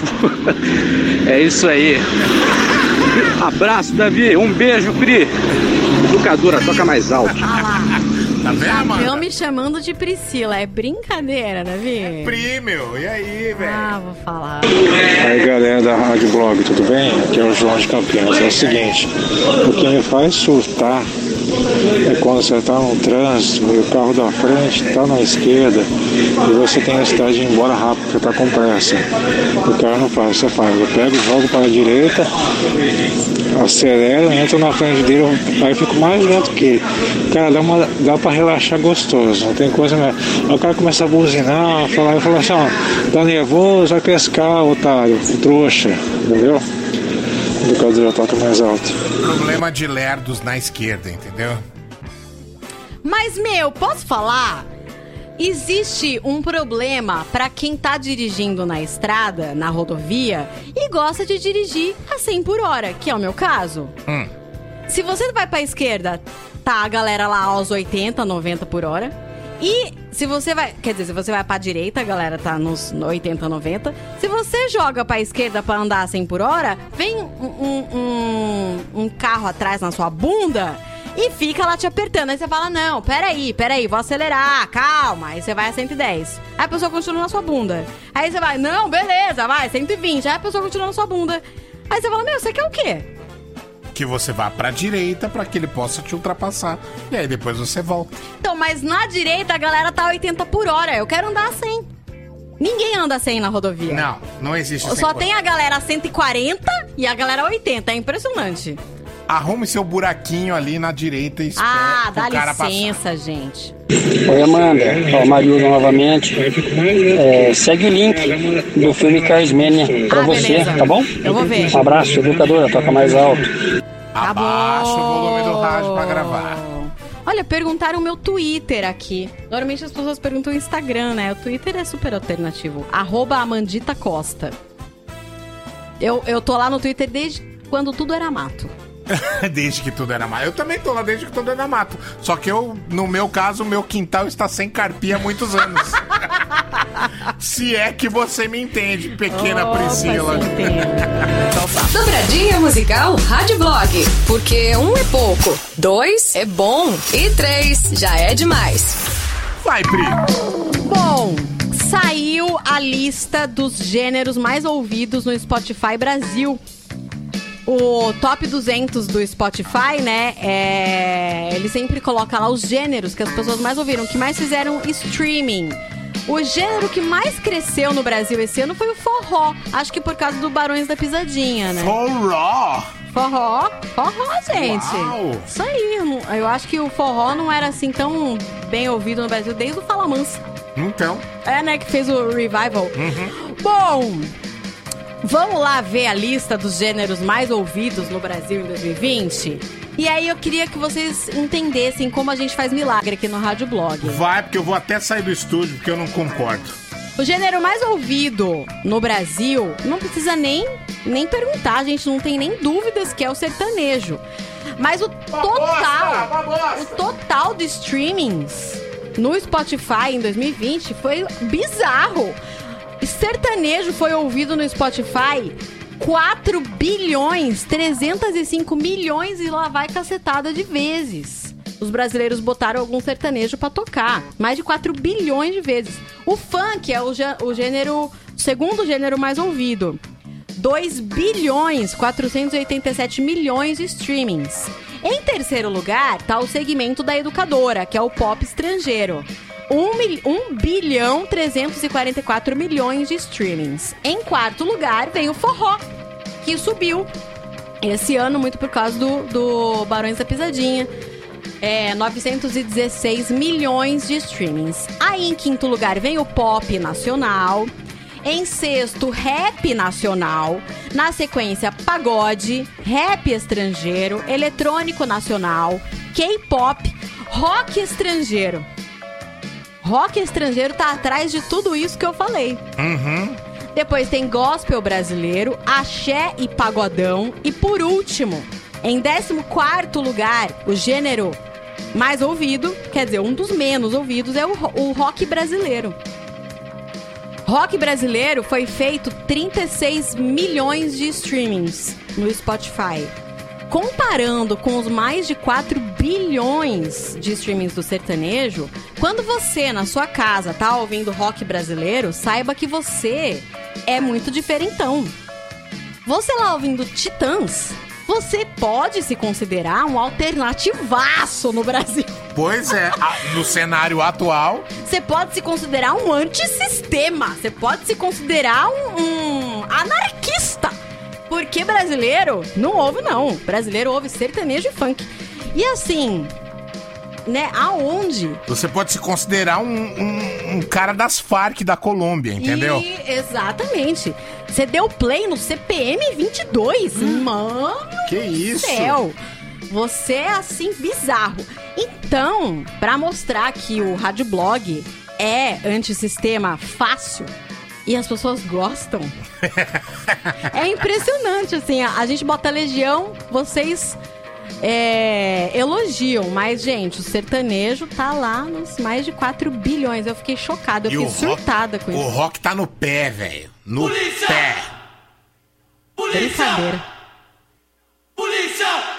Speaker 24: É isso aí. Abraço, Davi. Um beijo, Pri. Educadora, toca mais alto.
Speaker 3: Tá vendo?
Speaker 4: Eu me chamando de Priscila, é brincadeira, Davi?
Speaker 3: Pri, meu, e aí, velho?
Speaker 4: Ah, vou falar.
Speaker 25: Aí galera da Rádio Blog, tudo bem? Aqui é o João de Campinas. É o seguinte, o que me faz surtar é quando você está no trânsito e o carro da frente está na esquerda e você tem a necessidade de ir embora rápido, porque está com pressa. O cara não faz, você faz. Eu pego, jogo para a direita, acelero, entro na frente dele, aí fico mais lento que ele. Cara, dá, uma, dá pra relaxar gostoso, não tem coisa melhor. Aí o cara começa a buzinar, falar, eu falo assim, ó, tá nervoso, vai pescar, otário, trouxa, entendeu? O educador já toca mais alto.
Speaker 3: Problema de lerdos na esquerda, entendeu?
Speaker 4: Mas, meu, posso falar? Existe um problema pra quem tá dirigindo na estrada, na rodovia, e gosta de dirigir a 100 por hora, que é o meu caso.
Speaker 3: Hum.
Speaker 4: Se você vai pra esquerda, tá a galera lá aos 80, 90 por hora. E se você vai. Quer dizer, se você vai pra direita, a galera tá nos 80, 90. Se você joga pra esquerda pra andar a 100 por hora, vem um, um- um- um carro atrás na sua bunda e fica lá te apertando. Aí você fala: Não, peraí, peraí, vou acelerar, calma. Aí você vai a 110. Aí a pessoa continua na sua bunda. Aí você vai: Não, beleza, vai, 120. Aí a pessoa continua na sua bunda. Aí você fala: Meu, você quer o quê?
Speaker 3: Que você vá pra direita pra que ele possa te ultrapassar. E aí depois você volta.
Speaker 4: Então, mas na direita a galera tá 80 por hora. Eu quero andar a 100. Ninguém anda a 100 na rodovia.
Speaker 3: Não, não existe
Speaker 4: Só
Speaker 3: 100 por
Speaker 4: tem a galera 140 e a galera 80. É impressionante.
Speaker 3: Arrume seu buraquinho ali na direita e
Speaker 4: Ah,
Speaker 3: pro
Speaker 4: dá
Speaker 3: cara passar.
Speaker 4: licença, gente.
Speaker 11: Oi, Amanda. Ó, Marildo novamente. É, segue o link do filme Carsmania pra
Speaker 4: Ah,
Speaker 11: você,
Speaker 4: beleza.
Speaker 11: tá bom?
Speaker 4: Eu vou ver.
Speaker 11: Um abraço, educadora. Toca mais alto.
Speaker 3: Abaixa o volume do rádio pra gravar.
Speaker 4: Olha, perguntaram o meu Twitter aqui. Normalmente as pessoas perguntam o Instagram, né? O Twitter é super alternativo. Arroba Amandita Costa. Eu, eu tô lá no Twitter desde quando tudo era mato.
Speaker 3: desde que tudo era mato. Eu também tô lá desde que tudo era mato. Só que eu, no meu caso, o meu quintal está sem carpia há muitos anos. Se é que você me entende, pequena Priscila.
Speaker 26: Dobradinha musical Rádio Blog. Porque um é pouco, dois é bom e três já é demais.
Speaker 3: Vai, Pri.
Speaker 4: Bom, saiu a lista dos gêneros mais ouvidos no Spotify Brasil. O top 200 do Spotify, né? É... Ele sempre coloca lá os gêneros que as pessoas mais ouviram, que mais fizeram streaming. O gênero que mais cresceu no Brasil esse ano foi o forró. Acho que por causa do Barões da Pisadinha, né?
Speaker 3: Forró!
Speaker 4: Forró, forró, gente.
Speaker 3: Uau.
Speaker 4: Isso aí. eu acho que o forró não era assim tão bem ouvido no Brasil desde o Fala Mansa.
Speaker 3: Então.
Speaker 4: É, né, que fez o revival. Bom, vamos lá ver a lista dos gêneros mais ouvidos no Brasil em 2020? E aí eu queria que vocês entendessem como a gente faz milagre aqui no Rádio Blog.
Speaker 3: Vai, porque eu vou até sair do estúdio, porque eu não concordo.
Speaker 4: O gênero mais ouvido no Brasil, não precisa nem, nem perguntar, a gente não tem nem dúvidas que é o sertanejo. Mas o total, o total de streamings no Spotify em 2020 foi bizarro. Sertanejo foi ouvido no Spotify 4 bilhões 305 milhões e lá vai cacetada de vezes. Os brasileiros botaram algum sertanejo pra tocar. Mais de 4 bilhões de vezes. O funk é o, o gênero, segundo gênero mais ouvido. 2 bilhões 487 milhões de streamings. Em terceiro lugar, tá o segmento da educadora, que é o pop estrangeiro. 1, mil- 1 bilhão 344 milhões de streamings. Em quarto lugar, vem o forró, que subiu esse ano muito por causa do, do Barões da Pisadinha. É, 916 milhões de streamings. Aí em quinto lugar vem o pop nacional. Em sexto, rap nacional. Na sequência, pagode, rap estrangeiro, eletrônico nacional, K-pop, rock estrangeiro. Rock estrangeiro tá atrás de tudo isso que eu falei.
Speaker 3: Uhum.
Speaker 4: Depois tem gospel brasileiro, axé e pagodão. E por último, em 14 lugar, o gênero mais ouvido, quer dizer, um dos menos ouvidos, é o, o rock brasileiro. Rock brasileiro foi feito 36 milhões de streamings no Spotify. Comparando com os mais de 4 bilhões de streamings do sertanejo, quando você na sua casa tá ouvindo rock brasileiro, saiba que você é muito diferentão. Você lá ouvindo Titãs, você pode se considerar um alternativaço no Brasil.
Speaker 3: Pois é, no cenário atual,
Speaker 4: Você pode se considerar um antissistema. Você pode se considerar um, um anarquista. Porque brasileiro não ouve, não. Brasileiro ouve sertanejo e funk. E assim, né, aonde.
Speaker 3: Você pode se considerar um, um, um cara das Farc da Colômbia, entendeu?
Speaker 4: E, exatamente. Você deu play no CPM 22. Hum, Mano
Speaker 3: que isso?
Speaker 4: céu. Você é assim bizarro. Então, para mostrar que o Rádio Blog é antissistema fácil, e as pessoas gostam. é impressionante, assim. A, gente bota Legião, vocês é, elogiam, mas, gente, o sertanejo tá lá nos mais de 4 bilhões. Eu fiquei chocada, eu
Speaker 3: e
Speaker 4: fiquei surtada rock,
Speaker 3: com
Speaker 4: isso.
Speaker 3: O rock tá no pé, velho. No
Speaker 27: Polícia! pé. Polícia! Brincadeira. Polícia!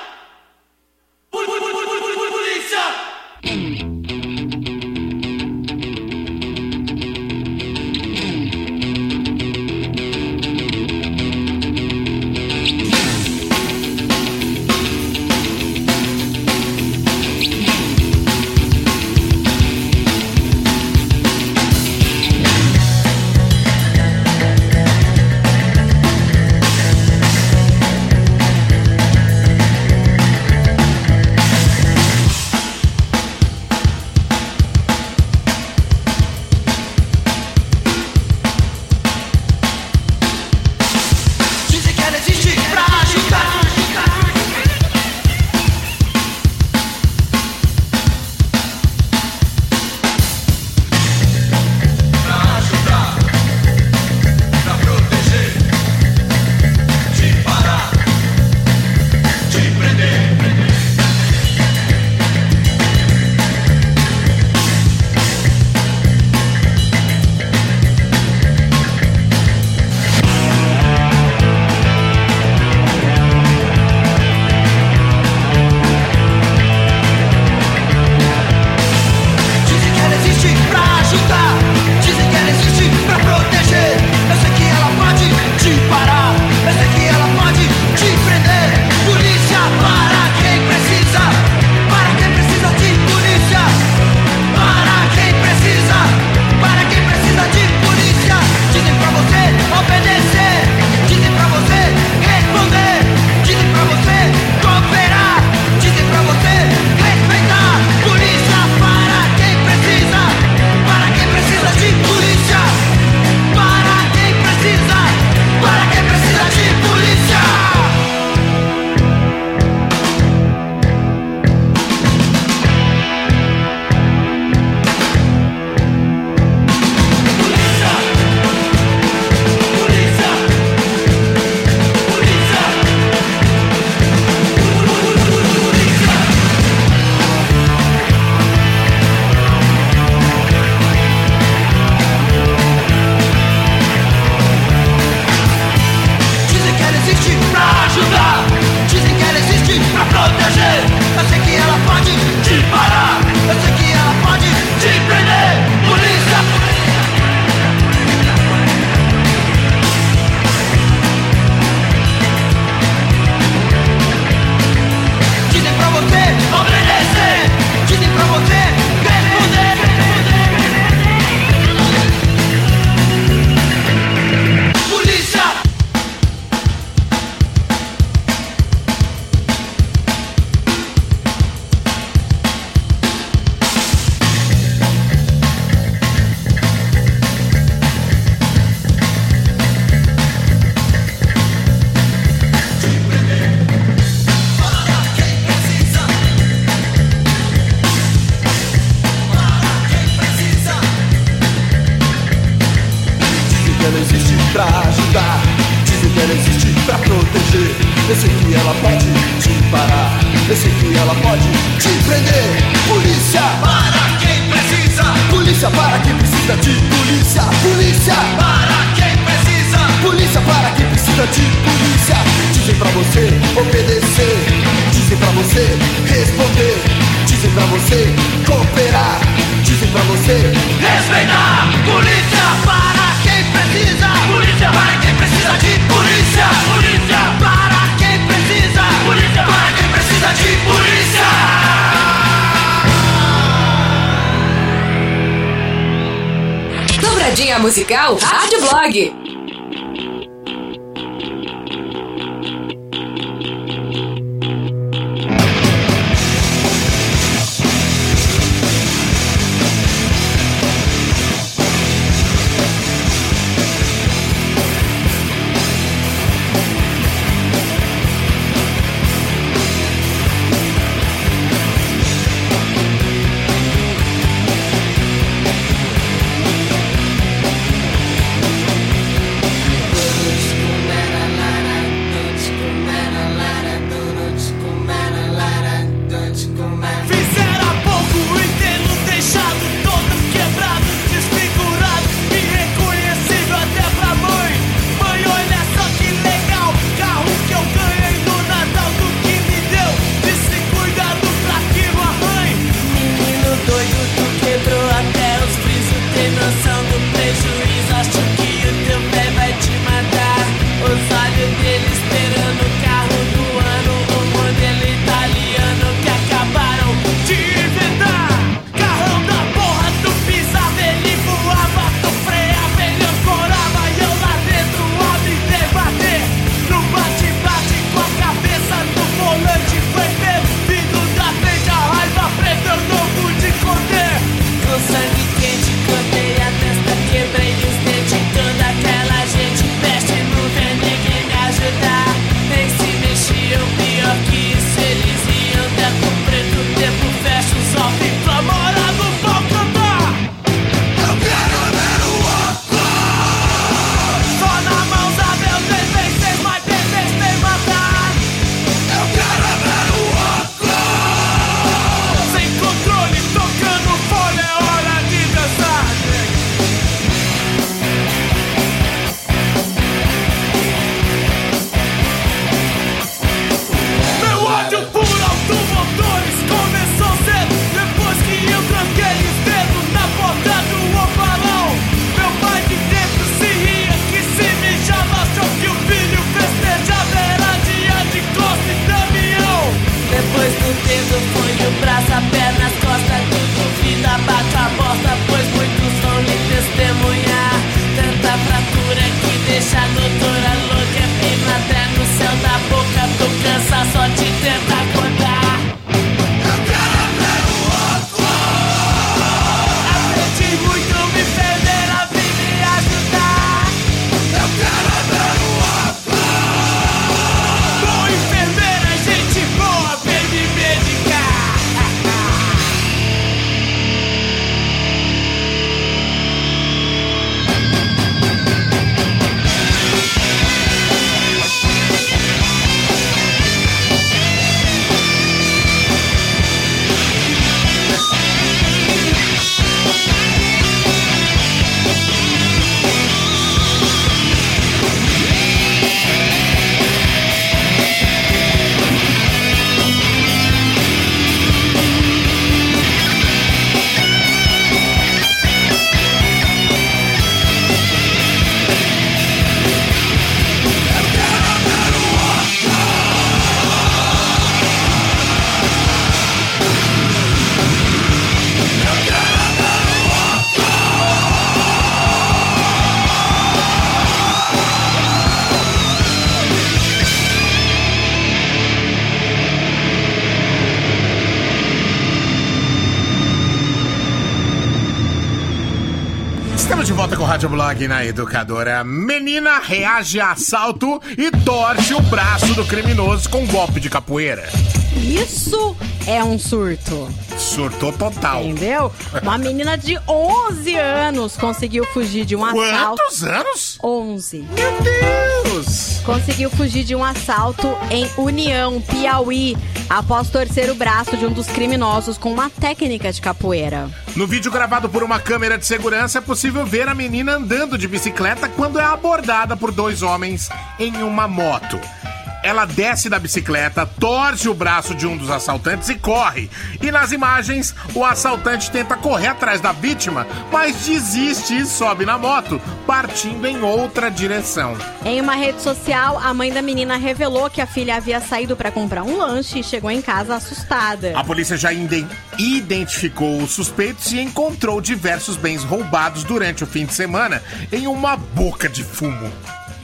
Speaker 3: Na Educadora. Menina reage a assalto e torce o braço do criminoso com golpe de capoeira.
Speaker 4: Isso é um surto.
Speaker 3: Surtou total.
Speaker 4: Entendeu? Uma menina de 11 anos conseguiu fugir de um assalto.
Speaker 3: Quantos anos?
Speaker 4: 11.
Speaker 3: Meu Deus!
Speaker 4: Conseguiu fugir de um assalto em União, Piauí, após torcer o braço de um dos criminosos com uma técnica de capoeira.
Speaker 3: No vídeo gravado por uma câmera de segurança é possível ver a menina andando de bicicleta quando é abordada por dois homens em uma moto. Ela desce da bicicleta, torce o braço de um dos assaltantes e corre. E nas imagens, o assaltante tenta correr atrás da vítima, mas desiste e sobe na moto, partindo em outra direção.
Speaker 4: Em uma rede social, a mãe da menina revelou que a filha havia saído para comprar um lanche e chegou em casa assustada.
Speaker 3: A polícia já identificou os suspeitos e encontrou diversos bens roubados durante o fim de semana em uma boca de fumo.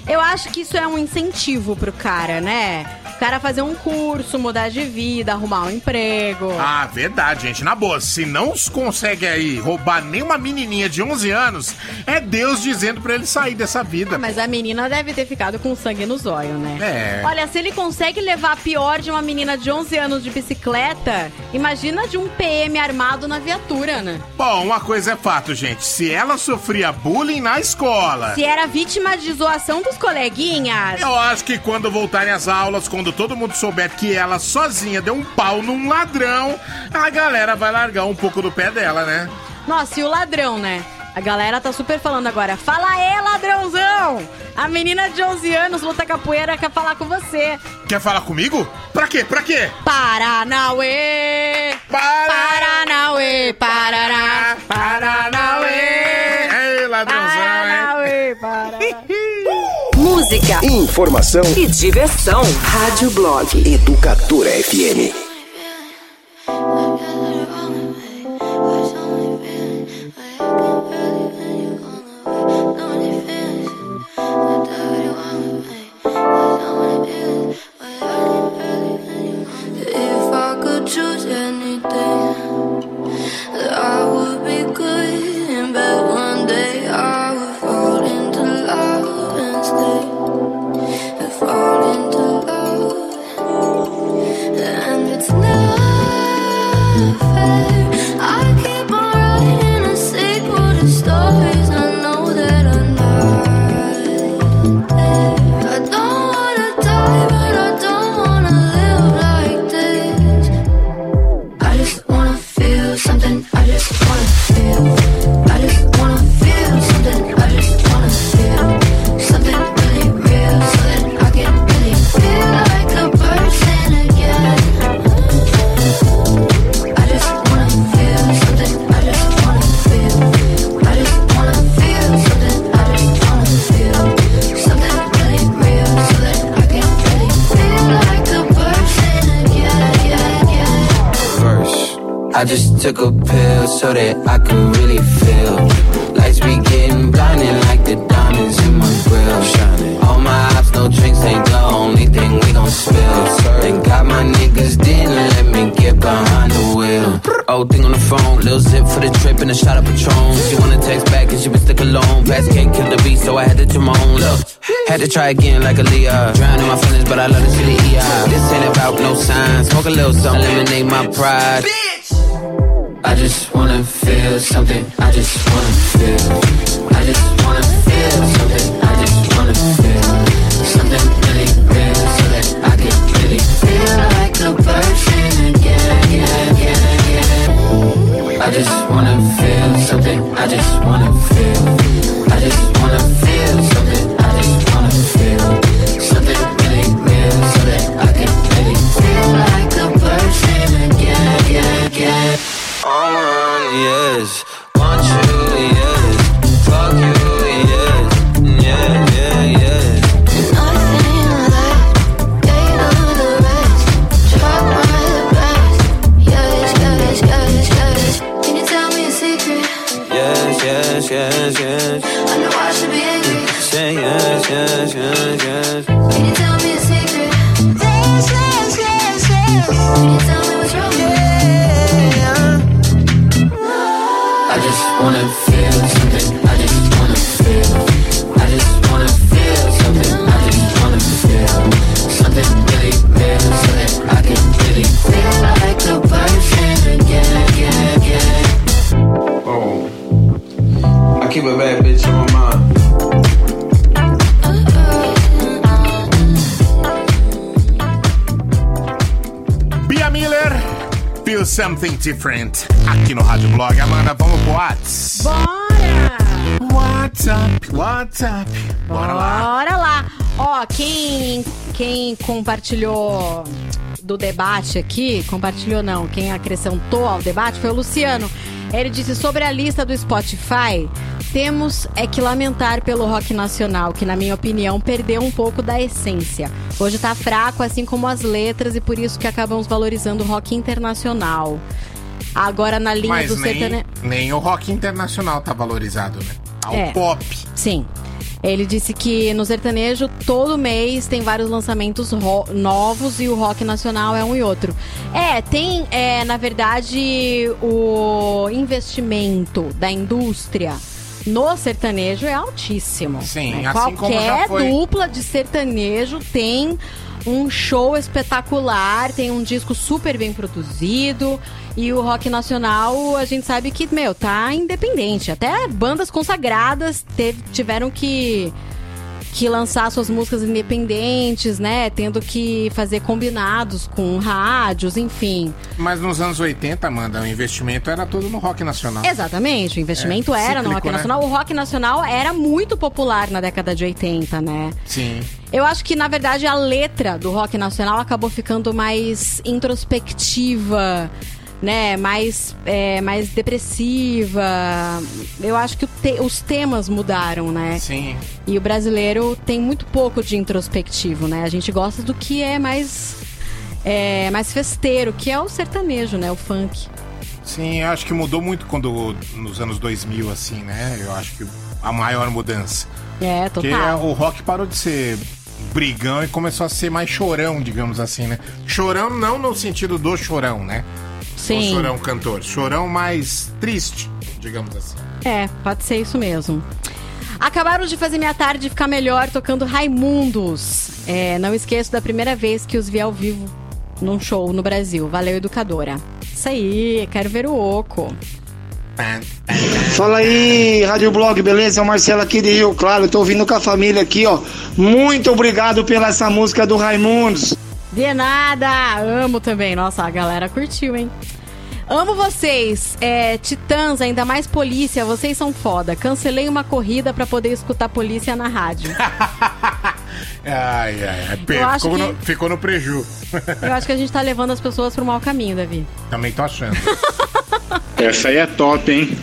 Speaker 4: Eu acho que isso é um incentivo pro cara, né? O cara fazer um curso, mudar de vida, arrumar um emprego.
Speaker 3: Ah, verdade, gente. Na boa, se não consegue aí roubar nem uma menininha de 11 anos, é Deus dizendo pra ele sair dessa vida.
Speaker 4: Mas a menina deve ter ficado com sangue nos olhos, né?
Speaker 3: É.
Speaker 4: Olha, se ele consegue levar a pior de uma menina de 11 anos de bicicleta, imagina de um PM armado na viatura, né?
Speaker 3: Bom, uma coisa é fato, gente. Se ela sofria bullying na escola.
Speaker 4: Se era vítima de zoação dos coleguinhas.
Speaker 3: Eu acho que quando voltarem às aulas, quando todo mundo souber que ela sozinha deu um pau num ladrão, a galera vai largar um pouco do pé dela, né?
Speaker 4: Nossa, e o ladrão, né? A galera tá super falando agora. Fala aí, ladrãozão! A menina de 11 anos luta capoeira quer falar com você.
Speaker 3: Quer falar comigo? Pra quê? Pra quê?
Speaker 4: Paranauê! Paranauê! Parará! Paranauê!
Speaker 3: Ei, ladrãozão,
Speaker 4: Paranauê!
Speaker 2: Música,
Speaker 1: Informação
Speaker 2: e diversão. Rádio Blog.
Speaker 1: Educadora FM.
Speaker 28: Took a pill so that I could really feel. Lights be getting blinding like the diamonds in my grill. Shining. All my ops, no drinks ain't the only thing we gon' spill. Thank God my niggas didn't let me get behind the wheel. Old thing on the phone, little zip for the trip and a shot of Patron. She wanna text back and she been stuck alone. Past can't kill the beat, so I had to Timon. Look, had to try again like a Leah. Drowning my feelings, but I love to see the EI. This ain't about no signs. Smoke a little something, eliminate my pride. I just wanna feel something. I just wanna feel. I just wanna feel something. I just wanna feel something really real, so that I can really feel like a person again, again, again, again. I just wanna feel something. I just wanna feel. All I Something
Speaker 3: Different aqui no Rádio Blog. Amanda, vamos pro Whats?
Speaker 4: Bora!
Speaker 3: WhatsApp, WhatsApp. Bora lá.
Speaker 4: Bora lá. Ó, quem, quem compartilhou do debate aqui, compartilhou não, quem acrescentou ao debate foi o Luciano. Ele disse sobre a lista do Spotify, temos é que lamentar pelo rock nacional, que na minha opinião perdeu um pouco da essência. Hoje tá fraco, assim como as letras, e por isso que acabamos valorizando o rock internacional. Agora na linha
Speaker 3: Mas
Speaker 4: do
Speaker 3: nem,
Speaker 4: sertane...
Speaker 3: nem o rock internacional tá valorizado, né? Ao
Speaker 4: É.
Speaker 3: pop.
Speaker 4: Sim. Ele disse que no sertanejo todo mês tem vários lançamentos novos e o rock nacional é um e outro. É, tem, é, na verdade, o investimento da indústria no sertanejo é altíssimo.
Speaker 3: Sim,
Speaker 4: né?
Speaker 3: assim
Speaker 4: Qualquer
Speaker 3: foi-
Speaker 4: dupla de sertanejo tem um show espetacular, tem um disco super bem produzido. E o rock nacional, a gente sabe que, meu, tá independente. Até bandas consagradas teve- tiveram que, que lançar suas músicas independentes, né? Tendo que fazer combinados com rádios, enfim.
Speaker 3: Mas nos anos 80, Amanda, o investimento era todo no rock nacional.
Speaker 4: Exatamente, o investimento
Speaker 3: É,
Speaker 4: era no
Speaker 3: cíclico,
Speaker 4: rock
Speaker 3: né?
Speaker 4: nacional. O rock nacional era muito popular na década de 80, né?
Speaker 3: Sim.
Speaker 4: Eu acho que, na verdade, a letra do rock nacional acabou ficando mais introspectiva, né? Mais, é, mais depressiva. Eu acho que te- os temas mudaram, né?
Speaker 3: Sim.
Speaker 4: E o brasileiro tem muito pouco de introspectivo, né? A gente gosta do que é mais, é, mais festeiro, que é o sertanejo, né? O funk.
Speaker 3: Sim, eu acho que mudou muito quando nos anos 2000, assim, né? Eu acho que a maior mudança.
Speaker 4: É,
Speaker 3: Porque
Speaker 4: total.
Speaker 3: o rock parou de ser brigão e começou a ser mais chorão, digamos assim, né? Chorão não no sentido do chorão, né?
Speaker 4: Sim.
Speaker 3: O chorão cantor. Chorão mais triste, digamos assim.
Speaker 4: É, pode ser isso mesmo. Acabaram de fazer minha tarde ficar melhor tocando Raimundos. É, não esqueço da primeira vez que os vi ao vivo num show no Brasil. Valeu, educadora. Isso aí, quero ver o Oco.
Speaker 29: Fala aí, Rádio Blog, beleza? É o Marcelo aqui de Rio Claro, eu tô ouvindo com a família aqui, ó. Muito obrigado pela essa música do Raimundos.
Speaker 4: De nada! Amo também. Nossa, a galera curtiu, hein? Amo vocês. É, titãs, ainda mais polícia, vocês são foda. Cancelei uma corrida pra poder escutar polícia na rádio.
Speaker 3: Ai, ai, ai. Ficou,
Speaker 4: que-
Speaker 3: no, ficou no preju.
Speaker 4: Eu acho que a gente tá levando as pessoas pro mau caminho, Davi.
Speaker 3: Também tô achando.
Speaker 30: Essa aí é top, hein?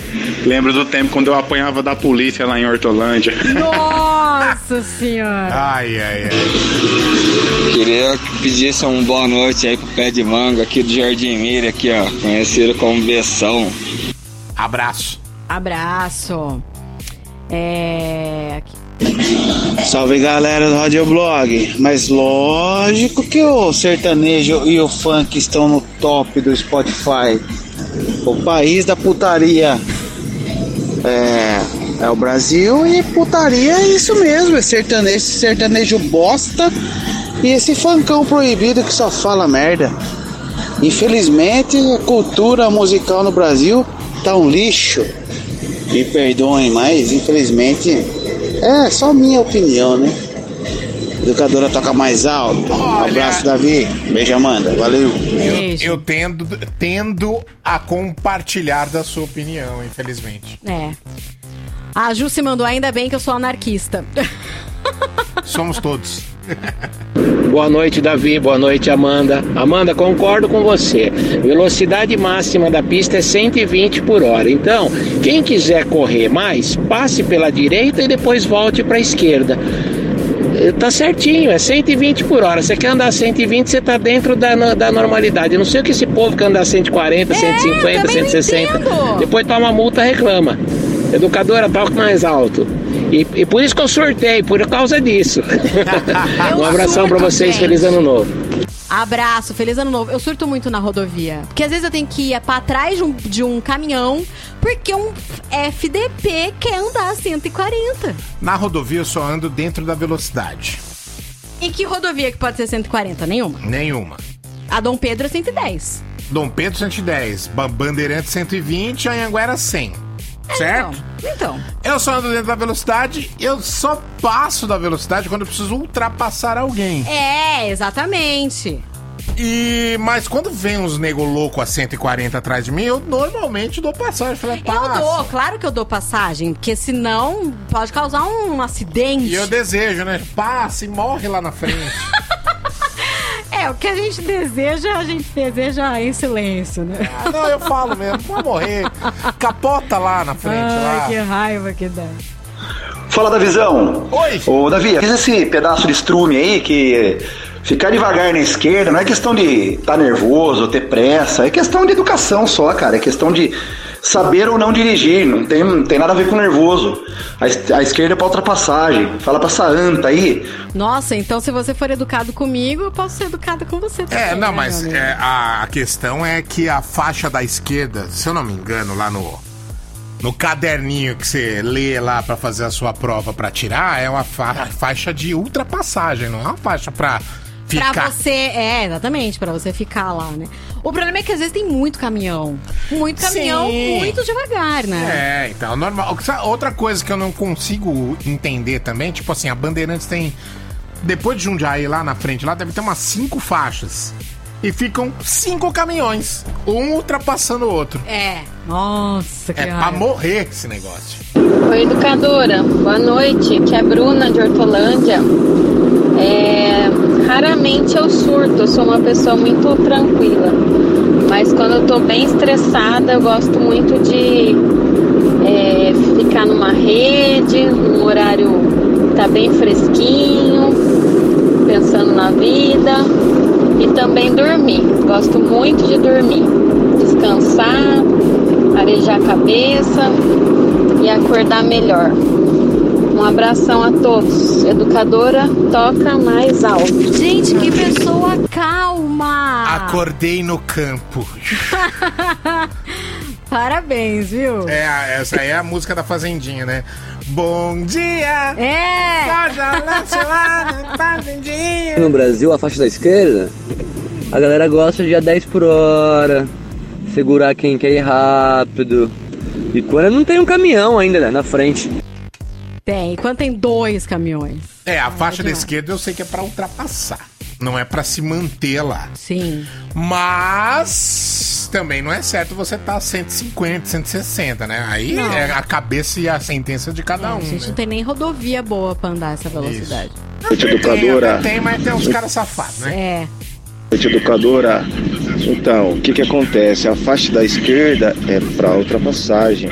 Speaker 30: Lembro do tempo quando eu apanhava da polícia lá em Hortolândia.
Speaker 4: Nossa senhora!
Speaker 3: Ai, ai, ai.
Speaker 31: Queria que pedisse um boa noite aí pro pé de manga aqui do Jardim Mira, aqui, ó. Conhecido como Beção.
Speaker 3: Abraço.
Speaker 4: Abraço. É.
Speaker 29: Salve galera do Rádio Blog. Mas lógico que o sertanejo e o funk estão no top do Spotify. O país da putaria é, é o Brasil e putaria é isso mesmo. É sertanejo, esse sertanejo bosta e esse funkão proibido que só fala merda. Infelizmente, a cultura musical no Brasil tá um lixo. Me perdoem, mas infelizmente é só minha opinião, né? Educadora toca mais alto. Um abraço, Davi. Beijo, Amanda. Valeu.
Speaker 3: Eu, eu tendo, tendo a compartilhar da sua opinião, infelizmente.
Speaker 4: É. A Ju se mandou, ainda bem que eu sou anarquista.
Speaker 3: Somos todos.
Speaker 32: Boa noite, Davi. Boa noite, Amanda. Amanda, concordo com você. Velocidade máxima da pista é 120 por hora. Então, quem quiser correr mais, passe pela direita e depois volte para a esquerda. Eh, Tá certinho, é 120 por hora. Você quer andar 120, você tá dentro da, da normalidade. Eu não sei o que esse povo quer andar 140, 150, 160. Depois toma multa, reclama. Educadora, toca mais alto. E, e por isso que eu sorteio, por causa disso. um abração pra
Speaker 4: surto,
Speaker 32: vocês,
Speaker 4: gente.
Speaker 32: feliz ano novo.
Speaker 4: Abraço, feliz ano novo. Eu surto muito na rodovia. Porque às vezes eu tenho que ir pra trás de um, de um caminhão, porque um FDP quer andar a 140.
Speaker 3: Na rodovia eu só ando dentro da velocidade.
Speaker 4: E que rodovia que pode ser 140? Nenhuma.
Speaker 3: Nenhuma.
Speaker 4: A Dom Pedro é 110.
Speaker 3: Dom Pedro 110, Ba- Bandeirante 120, Anhanguera 100. Certo?
Speaker 4: Então.
Speaker 3: Eu só ando dentro da velocidade, eu só passo da velocidade quando eu preciso ultrapassar alguém.
Speaker 4: É, exatamente.
Speaker 3: E, mas quando vem uns nego louco a 140 atrás de mim, eu normalmente dou passagem. Falei,
Speaker 4: Eu dou, claro que eu dou passagem, porque senão pode causar um acidente.
Speaker 3: E eu desejo, né? Passa e morre lá na frente.
Speaker 4: É, o que a gente deseja, a gente deseja em silêncio, né?
Speaker 3: Ah, não, eu falo mesmo, pode morrer. Capota lá na frente.
Speaker 4: Ai,
Speaker 3: lá.
Speaker 4: que raiva que dá.
Speaker 33: Fala da visão.
Speaker 3: Oi.
Speaker 33: Ô, Davi, fiz esse pedaço de estrume aí que ficar devagar na esquerda não é questão de estar nervoso, ter pressa, é questão de educação só, cara. É questão de saber ou não dirigir, não tem, não tem nada a ver com nervoso. A, a esquerda é pra ultrapassagem. Fala pra essa anta aí.
Speaker 4: Nossa, então se você for educado comigo, eu posso ser educada com você também.
Speaker 3: É, não,
Speaker 4: né,
Speaker 3: mas é, a, a questão é que a faixa da esquerda, se eu não me engano, lá no, no caderninho que você lê lá pra fazer a sua prova pra tirar, é uma fa- faixa de ultrapassagem, não é uma faixa pra ficar.
Speaker 4: Pra você, é, exatamente, pra você ficar lá, né? O problema é que às vezes tem muito caminhão. Muito caminhão,
Speaker 3: Sim.
Speaker 4: muito devagar, né?
Speaker 3: É, então, normal. Sabe, Outra coisa que eu não consigo entender também, tipo assim, a Bandeirantes tem. Depois de Jundiaí lá na frente, lá deve ter umas cinco faixas. E ficam cinco caminhões, um ultrapassando o outro.
Speaker 4: É. Nossa, que
Speaker 3: É pra
Speaker 4: raiva.
Speaker 3: morrer esse negócio.
Speaker 34: Oi, educadora. Boa noite. Aqui é a Bruna de Hortolândia. É, raramente eu surto, eu sou uma pessoa muito tranquila. Mas quando eu tô bem estressada, eu gosto muito de é, ficar numa rede, num horário tá bem fresquinho, pensando na vida. E também dormir. Gosto muito de dormir. Descansar, arejar a cabeça e acordar melhor. Um abração a todos. Educadora, toca mais alto.
Speaker 4: Gente, que pessoa calma!
Speaker 3: Acordei no campo.
Speaker 4: Parabéns, viu?
Speaker 3: É, a- essa aí é a música da Fazendinha, né? Bom dia!
Speaker 4: É!
Speaker 3: Fazendinha!
Speaker 35: No Brasil, a faixa da esquerda, a galera gosta de a 10 por hora, segurar quem quer ir rápido. E quando não tem um caminhão ainda né, na frente.
Speaker 4: Tem, quando tem dois caminhões.
Speaker 3: É, a faixa da esquerda eu sei que é pra ultrapassar. Não é pra se manter lá.
Speaker 4: Sim.
Speaker 3: Mas também não é certo você tá 150, 160, né? Aí
Speaker 4: Não.
Speaker 3: é a cabeça e a sentença de cada
Speaker 4: a
Speaker 3: um.
Speaker 4: gente
Speaker 3: né?
Speaker 4: não tem nem rodovia boa pra andar essa velocidade.
Speaker 30: Noite, educadora.
Speaker 3: Tem, tem, mas tem uns caras safados, né?
Speaker 4: É.
Speaker 30: Noite, educadora. Então, o que que acontece? A faixa da esquerda é para ultrapassagem.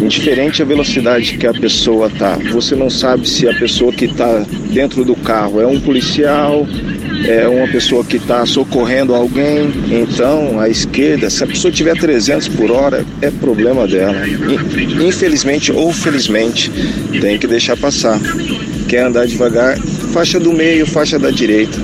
Speaker 30: Indiferente a velocidade que a pessoa tá, você não sabe se a pessoa que tá dentro do carro é um policial, é uma pessoa que está socorrendo alguém. Então, a esquerda, se a pessoa tiver 300 por hora, é problema dela. In- Infelizmente ou felizmente, tem que deixar passar. Quer andar devagar, faixa do meio, faixa da direita.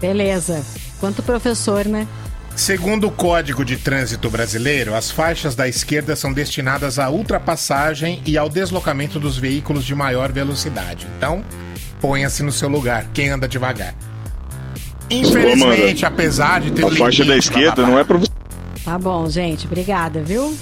Speaker 4: Beleza. Quanto professor, né?
Speaker 3: Segundo o Código de Trânsito Brasileiro, as faixas da esquerda são destinadas à ultrapassagem e ao deslocamento dos veículos de maior velocidade. Então, ponha-se no seu lugar, quem anda devagar. Infelizmente, apesar de ter
Speaker 30: A faixa da esquerda não é para você.
Speaker 4: Tá bom, gente. Obrigada, viu?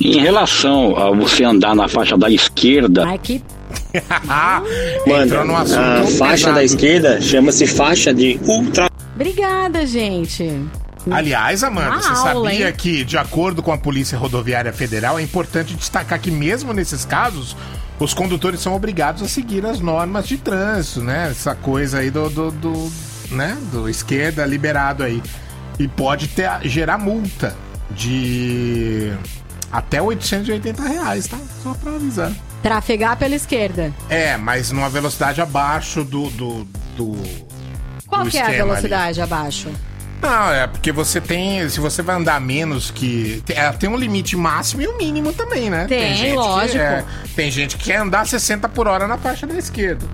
Speaker 36: Em relação a você andar na faixa da esquerda,
Speaker 4: Ai, que
Speaker 3: Entrou no assunto
Speaker 37: a faixa
Speaker 3: pesado.
Speaker 37: da esquerda chama-se faixa de ultra.
Speaker 4: Obrigada, gente.
Speaker 3: Aliás, Amanda,
Speaker 4: Uma
Speaker 3: você
Speaker 4: aula,
Speaker 3: sabia
Speaker 4: hein?
Speaker 3: que, de acordo com a Polícia Rodoviária Federal, é importante destacar que, mesmo nesses casos, os condutores são obrigados a seguir as normas de trânsito, né? Essa coisa aí do, do, do, né? do esquerda liberado aí. E pode ter, gerar multa de até 880 reais, tá? Só pra avisar.
Speaker 4: Trafegar pela esquerda.
Speaker 3: É, mas numa velocidade abaixo do. do, do
Speaker 4: Qual
Speaker 3: do
Speaker 4: que é a
Speaker 3: esquema ali.
Speaker 4: velocidade abaixo?
Speaker 3: Não, é porque você tem. Se você vai andar menos que. Tem, é, tem um limite máximo e um mínimo também, né?
Speaker 4: Tem,
Speaker 3: gente
Speaker 4: lógico.
Speaker 3: Que, é, tem gente que quer andar 60 por hora na faixa da esquerda.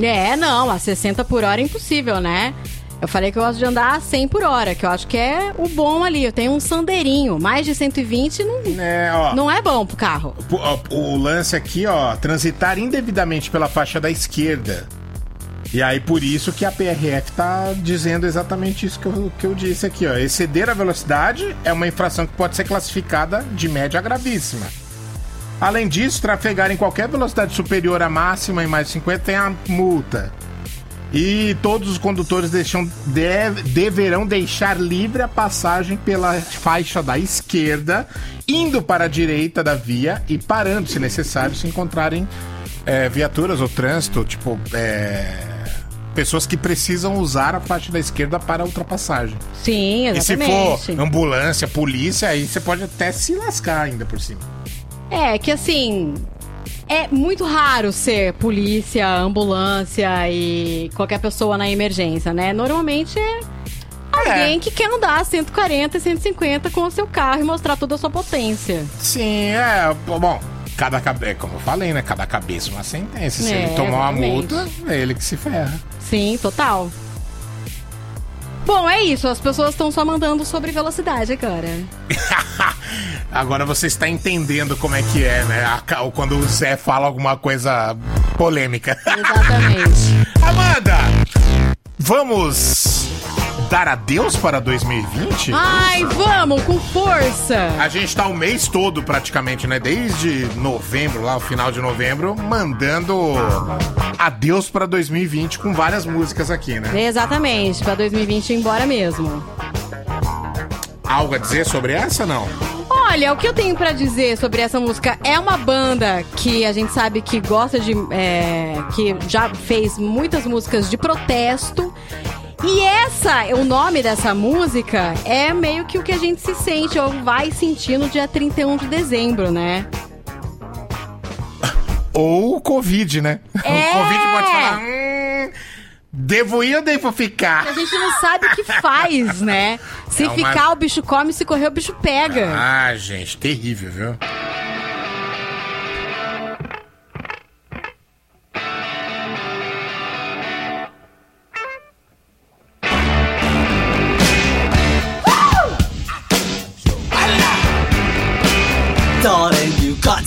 Speaker 4: É, não, a 60 por hora é impossível, né? Eu falei que eu gosto de andar a 100 por hora, que eu acho que é o bom ali. Eu tenho um sandeirinho, mais de 120 não
Speaker 3: É, ó.
Speaker 4: não é bom pro carro.
Speaker 3: O, o lance aqui, ó, transitar indevidamente pela faixa da esquerda. E aí, por isso que a PRF tá dizendo exatamente isso que eu, que eu disse aqui, ó. Exceder a velocidade é uma infração que pode ser classificada de média a gravíssima. Além disso, trafegar em qualquer velocidade superior à máxima em mais de 50 tem a multa. E todos os condutores deixam, deve- deverão deixar livre a passagem pela faixa da esquerda, indo para a direita da via e parando, se necessário, se encontrarem é, viaturas ou trânsito, tipo, é, pessoas que precisam usar a faixa da esquerda para ultrapassagem.
Speaker 4: Sim,
Speaker 3: E se
Speaker 4: exatamente.
Speaker 3: for ambulância, polícia, aí você pode até se lascar ainda por cima.
Speaker 4: É, que assim. É muito raro ser polícia, ambulância e qualquer pessoa na emergência, né? Normalmente é alguém que quer andar 140 e 150 com o seu carro e mostrar toda a sua potência.
Speaker 3: Sim, é. Bom, cada cabeça, como eu falei, né? Cada cabeça uma sentença. Se
Speaker 4: É,
Speaker 3: ele tomar uma multa, é ele que se ferra.
Speaker 4: Sim, total. Bom, é isso. As pessoas estão só mandando sobre velocidade agora.
Speaker 3: Agora você está entendendo como é que é, né? A Quando o Zé fala alguma coisa polêmica.
Speaker 4: Exatamente.
Speaker 3: Amanda, vamos dar adeus para 2020?
Speaker 4: Ai, vamos, com força!
Speaker 3: A gente tá o mês todo praticamente, né? Desde novembro, lá o final de novembro, mandando adeus para 2020 com várias músicas aqui, né?
Speaker 4: Exatamente, pra 2020 ir embora mesmo.
Speaker 3: Algo a dizer sobre essa, não?
Speaker 4: Olha, o que eu tenho pra dizer sobre essa música é uma banda que a gente sabe que gosta de. é, que já fez muitas músicas de protesto. E essa, o nome dessa música é meio que o que a gente se sente ou vai sentir no dia 31 de dezembro, né?
Speaker 3: Ou o Covid, né?
Speaker 4: É.
Speaker 3: O Covid pode falar. Hum, devo ir ou devo ficar?
Speaker 4: A gente não sabe o que faz, né? Se
Speaker 3: É uma-
Speaker 4: ficar, o bicho come, se correr, o bicho pega.
Speaker 3: Ah, gente, terrível, viu?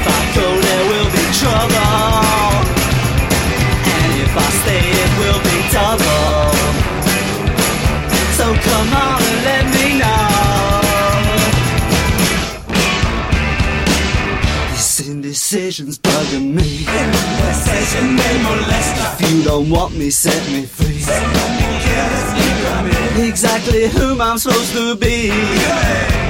Speaker 27: If I go, there will be trouble. And if I stay, it will be double. So come on and let me know. This indecision's bugging me. If you don't want me, set me free. Exactly whom I'm supposed to be.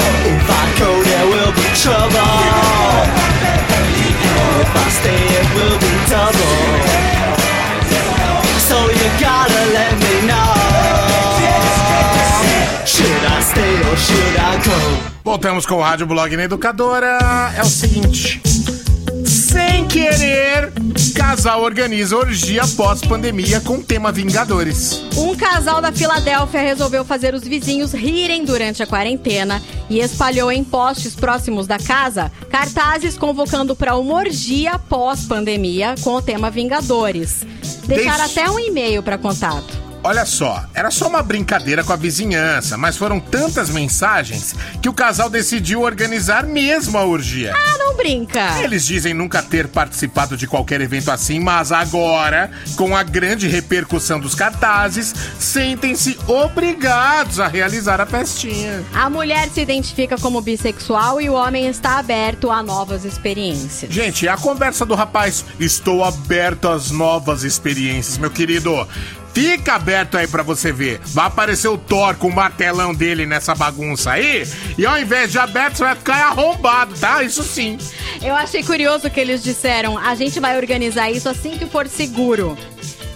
Speaker 27: Stay, it will be double. So you gotta let me know. Should I stay or should I go?
Speaker 3: Voltamos com o Rádio Blog na Educadora. É o seguinte. Sem querer, casal organiza orgia pós-pandemia com tema Vingadores.
Speaker 4: Um casal da Filadélfia resolveu fazer os vizinhos rirem durante a quarentena e espalhou em postes próximos da casa cartazes convocando para uma orgia pós-pandemia com o tema Vingadores. Deixaram
Speaker 3: Deixa-
Speaker 4: até um e-mail para contato.
Speaker 3: Olha só, era só uma brincadeira com a vizinhança, mas foram tantas mensagens que o casal decidiu organizar mesmo a orgia.
Speaker 4: Ah, não brinca!
Speaker 3: Eles dizem nunca ter participado de qualquer evento assim, mas agora, com a grande repercussão dos cartazes, sentem-se obrigados a realizar a festinha.
Speaker 4: A mulher se identifica como bissexual e o homem está aberto a novas experiências.
Speaker 3: Gente, a conversa do rapaz, estou aberto às novas experiências, meu querido. Fica aberto aí pra você ver. Vai aparecer o Thor com o martelão dele nessa bagunça aí. E ao invés de aberto, você vai ficar arrombado, tá? Isso sim.
Speaker 4: Eu achei curioso que eles disseram: a gente vai organizar isso assim que for seguro.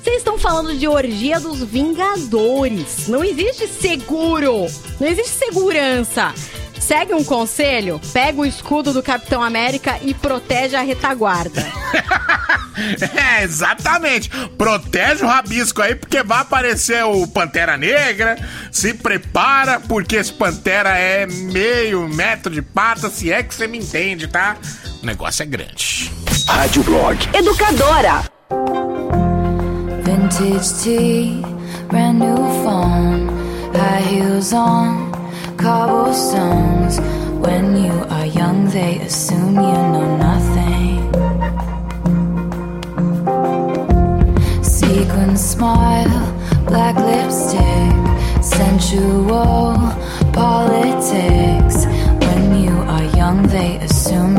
Speaker 4: Vocês estão falando de orgia dos Vingadores. Não existe seguro. Não existe segurança. Segue um conselho, pega o escudo do Capitão América e protege a retaguarda.
Speaker 3: É, exatamente. Protege o rabisco aí, porque vai aparecer o Pantera Negra. Se prepara, porque esse Pantera é meio metro de pata, se é que você me entende, tá? O negócio é grande.
Speaker 1: Rádio Blog.
Speaker 2: Educadora.
Speaker 12: Vintage tea, brand new phone, high heels on, cobblestones. When you are young, they assume you know nothing. Sequin smile, black lipstick, sensual politics. When you are young, they assume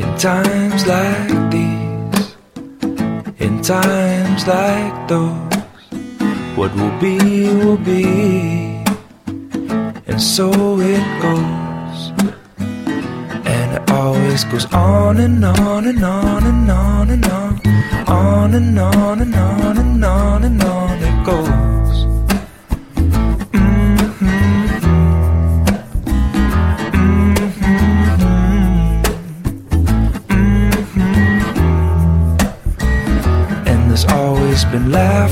Speaker 12: In
Speaker 30: times like these, in times like those, what will be will be, and so it goes. And it always goes on and on and on and on and on, on and on and on and on and on it goes.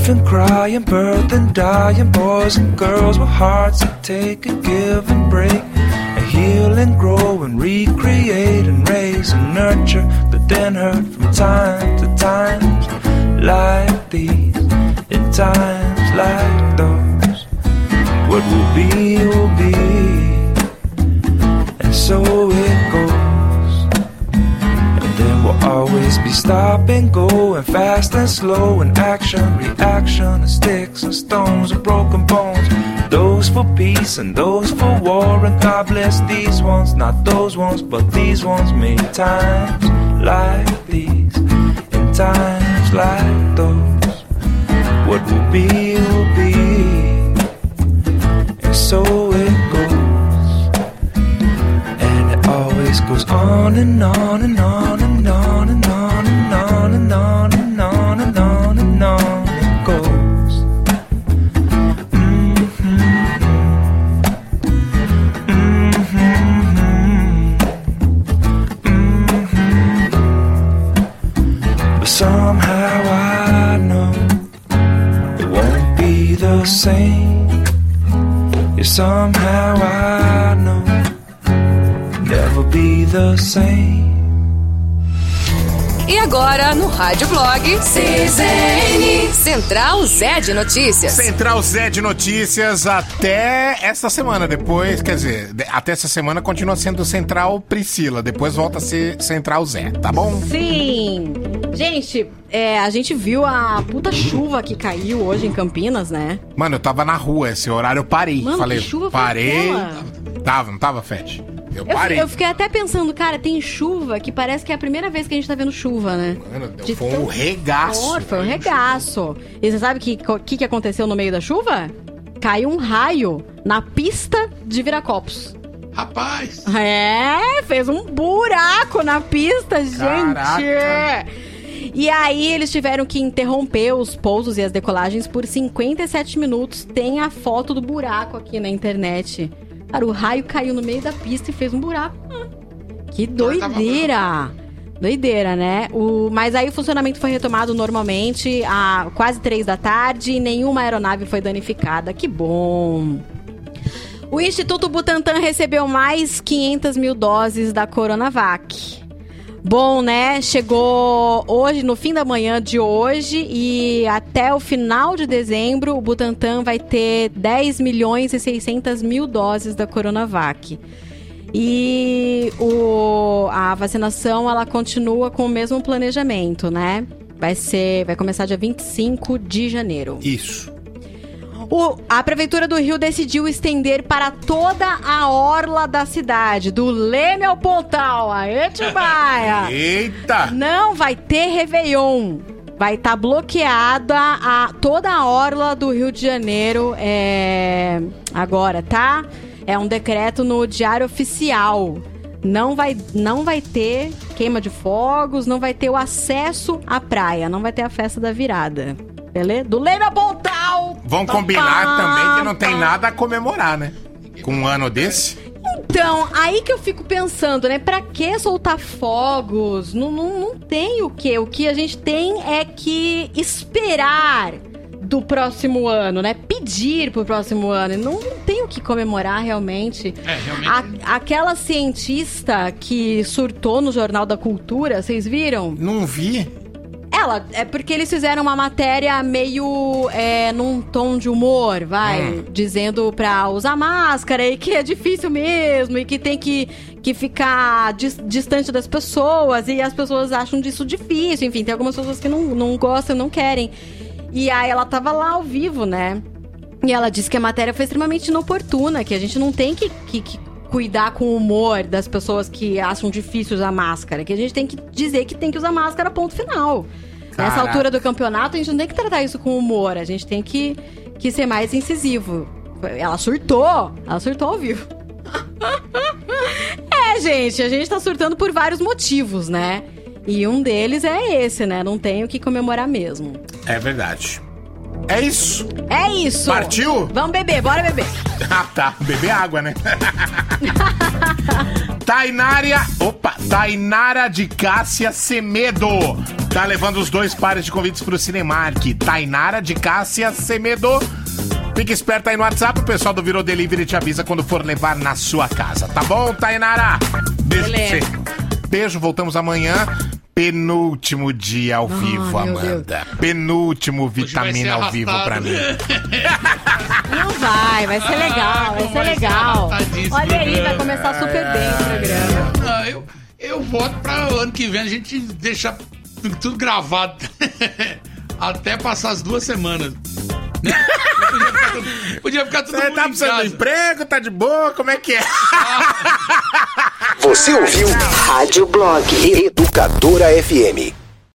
Speaker 30: Laughing, crying, birth and dying, boys and girls with hearts that take and give and break, and heal and grow and recreate and raise and nurture, but then hurt from time to times like these, in times like those. What will be, will be, and so it always be stop and go and fast and slow and action, reaction and sticks and stones and broken bones. Those for peace and those for war and God bless these ones, not those ones, but these ones. Many times like these, in times like those, what will be will be, and so it goes. And it always goes on and on and on and on and on and on and on and on and on and on it goes. But somehow I know it won't be the same. Yeah, somehow I know never be the same.
Speaker 26: E agora, no Rádio Blog, CZN, Central Zé de Notícias.
Speaker 3: Central Zé de Notícias até esta semana. Depois, quer dizer, até essa semana continua sendo Central Priscila. Depois volta a ser Central Zé, tá bom?
Speaker 4: Sim! Gente, é, a gente viu a puta chuva que caiu hoje em Campinas, né?
Speaker 3: Mano, eu tava na rua esse horário, eu parei.
Speaker 4: Mano,
Speaker 3: Falei,
Speaker 4: que chuva foi
Speaker 3: parei.
Speaker 4: aquela?
Speaker 3: Tava, não tava, Fed? Eu parei.
Speaker 4: eu fiquei até pensando, cara, tem chuva que parece que é a primeira vez que a gente tá vendo chuva, né?
Speaker 3: Mano,
Speaker 4: De
Speaker 3: foi
Speaker 4: tão
Speaker 3: um regaço.
Speaker 4: Foi um regaço. E você sabe o que, que, que aconteceu no meio da chuva? Caiu um raio na pista de Viracopos.
Speaker 3: Rapaz!
Speaker 4: É, fez um buraco na pista, gente!
Speaker 3: Caraca.
Speaker 4: E aí eles tiveram que interromper os pousos e as decolagens por 57 minutos. Tem a foto do buraco aqui na internet. Cara, o raio caiu no meio da pista e fez um buraco. Que doideira! Doideira, né? O, mas aí o funcionamento foi retomado normalmente a quase três da tarde e nenhuma aeronave foi danificada. Que bom! O Instituto Butantan recebeu mais 500 mil doses da Coronavac. Bom, né? Chegou hoje, no fim da manhã de hoje, e até o final de dezembro, o Butantan vai ter 10 milhões e 600 mil doses da Coronavac. E o, a vacinação, ela continua com o mesmo planejamento, né? Vai ser, vai começar dia 25 de janeiro.
Speaker 3: Isso.
Speaker 4: O- a Prefeitura do Rio decidiu estender para toda a orla da cidade, do Leme ao Pontal. Aê, Tibaia!
Speaker 3: Eita!
Speaker 4: Não vai ter Réveillon. Vai estar bloqueada a, toda a orla do Rio de Janeiro é, agora, tá? É um decreto no Diário Oficial. Não vai, não vai ter queima de fogos, não vai ter o acesso à praia, não vai ter a festa da virada. Beleza? Do Leme ao Pontal!
Speaker 3: Vamos combinar também que não tem nada a comemorar, né? Com um ano desse.
Speaker 4: Então, aí que eu fico pensando, né? Pra que soltar fogos? Não, não, não tem o que. O que a gente tem é que esperar do próximo ano, né? Pedir pro próximo ano. Não, não tem o que comemorar realmente.
Speaker 3: É, realmente.
Speaker 4: A- aquela cientista que surtou no Jornal da Cultura, vocês viram?
Speaker 3: Não vi.
Speaker 4: Ela, é porque eles fizeram uma matéria meio é, num tom de humor, vai,
Speaker 3: Hum.
Speaker 4: dizendo pra usar máscara e que é difícil mesmo e que tem que, que ficar dis- distante das pessoas e as pessoas acham disso difícil. Enfim, tem algumas pessoas que não, não gostam, não querem. E aí ela tava lá ao vivo, né? E ela disse que a matéria foi extremamente inoportuna, que a gente não tem que, que- que cuidar com o humor das pessoas que acham difícil usar máscara, que a gente tem que dizer que tem que usar máscara, ponto final. Nessa
Speaker 3: Caraca.
Speaker 4: altura do campeonato, a gente não tem que tratar isso com humor, a gente tem que, que ser mais incisivo. Ela surtou, ela surtou ao vivo. é, gente, a gente tá surtando por vários motivos, né? E um deles é esse, né? Não tenho o que comemorar mesmo.
Speaker 3: É verdade. É isso.
Speaker 4: É isso!
Speaker 3: Partiu?
Speaker 4: Vamos beber, bora beber.
Speaker 3: Ah, tá. Beber água, né? Tainária. Opa! Tainara de Cássia Semedo. Tá levando os dois pares de convites pro Cinemark. Tainara de Cássia Semedo. Fica esperto aí no WhatsApp, o pessoal do Virou Delivery te avisa quando for levar na sua casa, tá bom, Tainara? Beijo pra você. Beijo, voltamos amanhã. Penúltimo dia ao vivo,
Speaker 4: meu
Speaker 3: Amanda. Penúltimo
Speaker 38: vai
Speaker 3: vitamina
Speaker 38: ser
Speaker 3: ao vivo pra mim.
Speaker 4: Não vai, vai ser legal, vai ser legal. Olha aí, vai começar super bem o programa.
Speaker 38: Ah, eu, eu voto pra ano que vem a gente deixar tudo gravado. Até passar as duas semanas. Né? Podia ficar tudo,
Speaker 3: Você
Speaker 38: mundo
Speaker 3: tá precisando de emprego, tá de boa, como é que é?
Speaker 1: Você ouviu Rádio Blog Educadora FM.